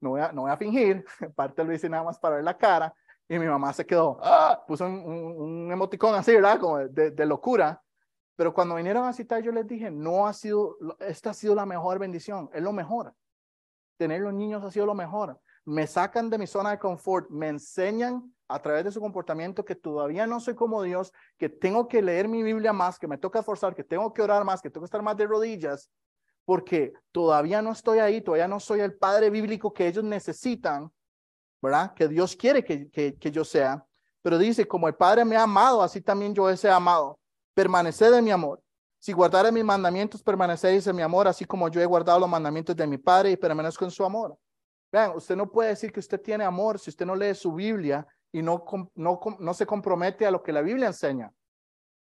No voy a, no voy a fingir, parte lo hice nada más para ver la cara. Y mi mamá se quedó, ¡ah! puso un, un, emoticón así, ¿verdad? Como de, de, locura. Pero cuando vinieron a citar, yo les dije, no ha sido, esta ha sido la mejor bendición, es lo mejor tener los niños ha sido lo mejor. Me sacan de mi zona de confort, me enseñan a través de su comportamiento que todavía no soy como Dios, que tengo que leer mi Biblia más, que me toca esforzar, que tengo que orar más, que tengo que estar más de rodillas, porque todavía no estoy ahí, todavía no soy el padre bíblico que ellos necesitan, ¿verdad? Que Dios quiere que, que, yo sea. Pero dice, como el Padre me ha amado, así también yo he amado. Permaneced en mi amor. Si guardare mis mandamientos, permaneceréis en mi amor, así como yo he guardado los mandamientos de mi Padre y permanezco en su amor. Vean, usted no puede decir que usted tiene amor si usted no lee su Biblia y no, no, no se compromete a lo que la Biblia enseña.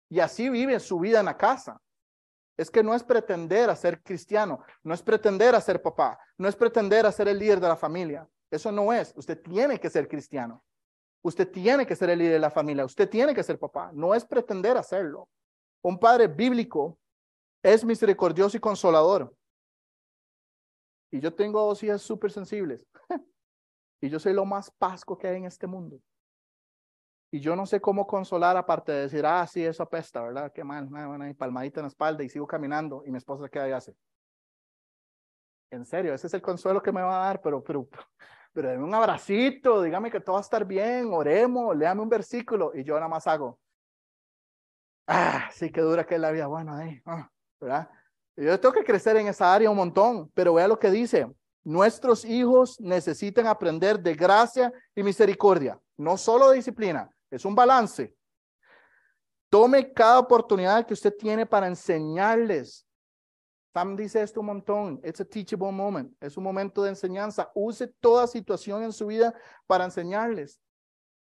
Y así vive su vida en la casa. Es que no es pretender a ser cristiano, no es pretender a ser papá, no es pretender a ser el líder de la familia. Eso no es. Usted tiene que ser cristiano. Usted tiene que ser el líder de la familia. Usted tiene que ser papá. No es pretender hacerlo. Un padre bíblico es misericordioso y consolador. Y yo tengo dos hijas súper sensibles. y yo soy lo más pasco que hay en este mundo. Y yo no sé cómo consolar aparte de decir, ah, sí, eso apesta, ¿verdad? Qué mal, bueno, y palmadita en la espalda y sigo caminando y mi esposa queda y hace. En serio, ese es el consuelo que me va a dar, pero, pero, pero déme un abracito, dígame que todo va a estar bien, oremos, léame un versículo y yo nada más hago. ah, sí que dura que es la vida, bueno, ahí, ah, ¿verdad? Yo tengo que crecer en esa área un montón, pero vea lo que dice. Nuestros hijos necesitan aprender de gracia y misericordia, no solo disciplina, es un balance. Tome cada oportunidad que usted tiene para enseñarles. Sam dice esto un montón. It's a teachable moment. Es un momento de enseñanza. Use toda situación en su vida para enseñarles.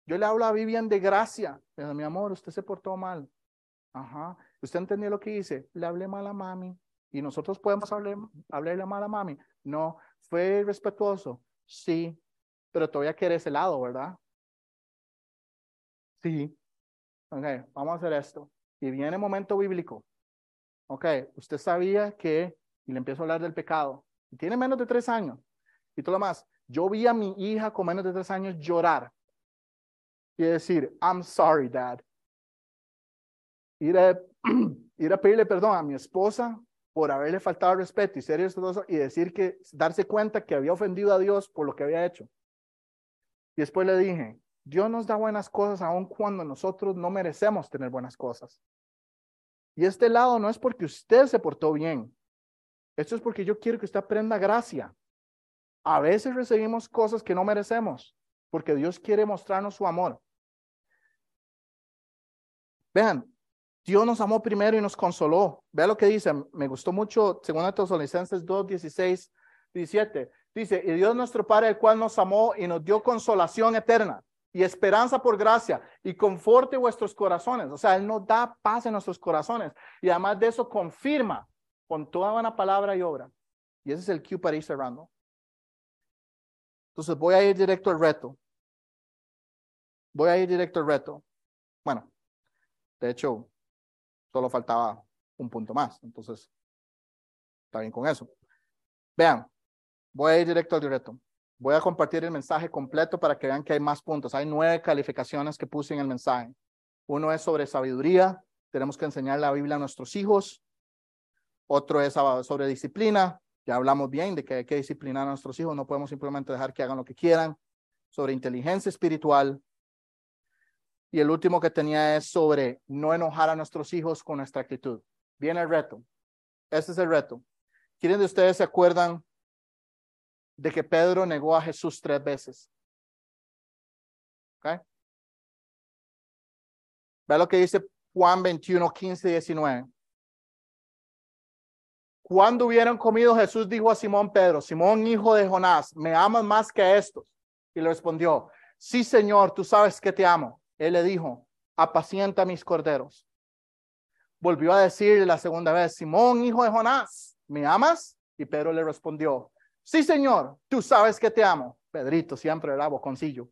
Yo le hablo a Vivian de gracia. Pero, mi amor, usted se portó mal. Ajá. ¿Usted entendió lo que hice? Le hablé mal a mami. ¿Y nosotros podemos hablar, hablarle mal a mami? No. ¿Fue respetuoso? Sí. Pero todavía quiere ese lado, ¿verdad? Sí. Ok, vamos a hacer esto. Y viene momento bíblico. Ok, usted sabía que, y le empiezo a hablar del pecado, y tiene menos de tres años, y todo lo más. Yo vi a mi hija con menos de tres años llorar y decir, I'm sorry, dad. Ir a, ir a pedirle perdón a mi esposa por haberle faltado respeto y ser y decir que, darse cuenta que había ofendido a Dios por lo que había hecho. Y después le dije, Dios nos da buenas cosas aun cuando nosotros no merecemos tener buenas cosas. Y este lado no es porque usted se portó bien. Esto es porque yo quiero que usted aprenda gracia. A veces recibimos cosas que no merecemos porque Dios quiere mostrarnos su amor. Vean, Dios nos amó primero y nos consoló. Vea lo que dice, me gustó mucho, según Tesalonicenses 2, 16, 17. Dice, y Dios nuestro Padre, el cual nos amó y nos dio consolación eterna y esperanza por gracia y conforte vuestros corazones. O sea, Él nos da paz en nuestros corazones y además de eso confirma con toda buena palabra y obra. Y ese es el cue para ir cerrando. Entonces voy a ir directo al reto. Voy a ir directo al reto. Bueno, de hecho, solo faltaba un punto más. Entonces, está bien con eso. Vean, voy a ir directo al reto. Voy a compartir el mensaje completo para que vean que hay más puntos. Hay nueve calificaciones que puse en el mensaje. Uno es sobre sabiduría. Tenemos que enseñar la Biblia a nuestros hijos. Otro es sobre disciplina. Ya hablamos bien de que hay que disciplinar a nuestros hijos. No podemos simplemente dejar que hagan lo que quieran. Sobre inteligencia espiritual. Y el último que tenía es sobre no enojar a nuestros hijos con nuestra actitud. Viene el reto. Este es el reto. ¿Quiénes de ustedes se acuerdan de que Pedro negó a Jesús tres veces. ¿Ok? Ve lo que dice Juan 21, 15 y 19. Cuando hubieron comido, Jesús dijo a Simón Pedro, Simón, hijo de Jonás, ¿me amas más que estos? Y le respondió, sí, Señor, tú sabes que te amo. Él le dijo, apacienta mis corderos. Volvió a decirle la segunda vez, Simón, hijo de Jonás, ¿me amas? Y Pedro le respondió, Sí, Señor, tú sabes que te amo. Pedrito, siempre era boconcillo.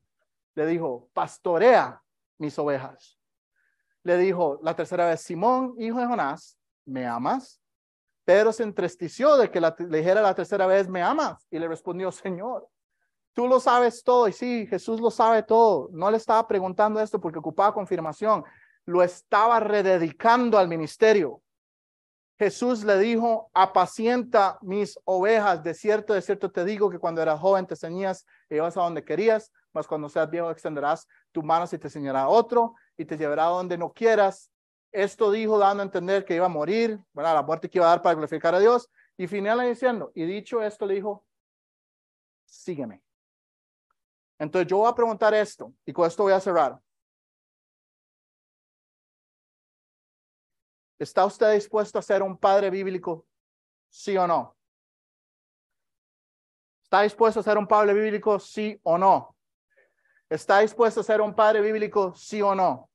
Le dijo, pastorea mis ovejas. Le dijo la tercera vez, Simón, hijo de Jonás, ¿me amas? Pedro se entristeció de que le dijera la tercera vez, ¿me amas? Y le respondió, Señor, tú lo sabes todo. Y sí, Jesús lo sabe todo. No le estaba preguntando esto porque ocupaba confirmación. Lo estaba rededicando al ministerio. Jesús le dijo, apacienta mis ovejas. De cierto, de cierto te digo que cuando eras joven te ceñías y ibas a donde querías, mas cuando seas viejo extenderás tu mano y te a otro y te llevará a donde no quieras. Esto dijo dando a entender que iba a morir, bueno, la muerte que iba a dar para glorificar a Dios. Y final diciendo, y dicho esto le dijo, sígueme. Entonces yo voy a preguntar esto y con esto voy a cerrar. ¿Está usted dispuesto a ser un padre bíblico? ¿Sí o no? ¿Está dispuesto a ser un padre bíblico? Sí o no. ¿Está dispuesto a ser un padre bíblico? Sí o no.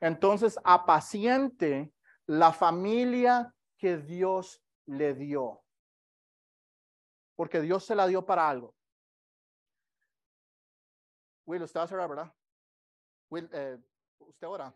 Entonces, apaciente la familia que Dios le dio. Porque Dios se la dio para algo. Will, usted va a cerrar, ¿verdad? Will, eh, usted ora.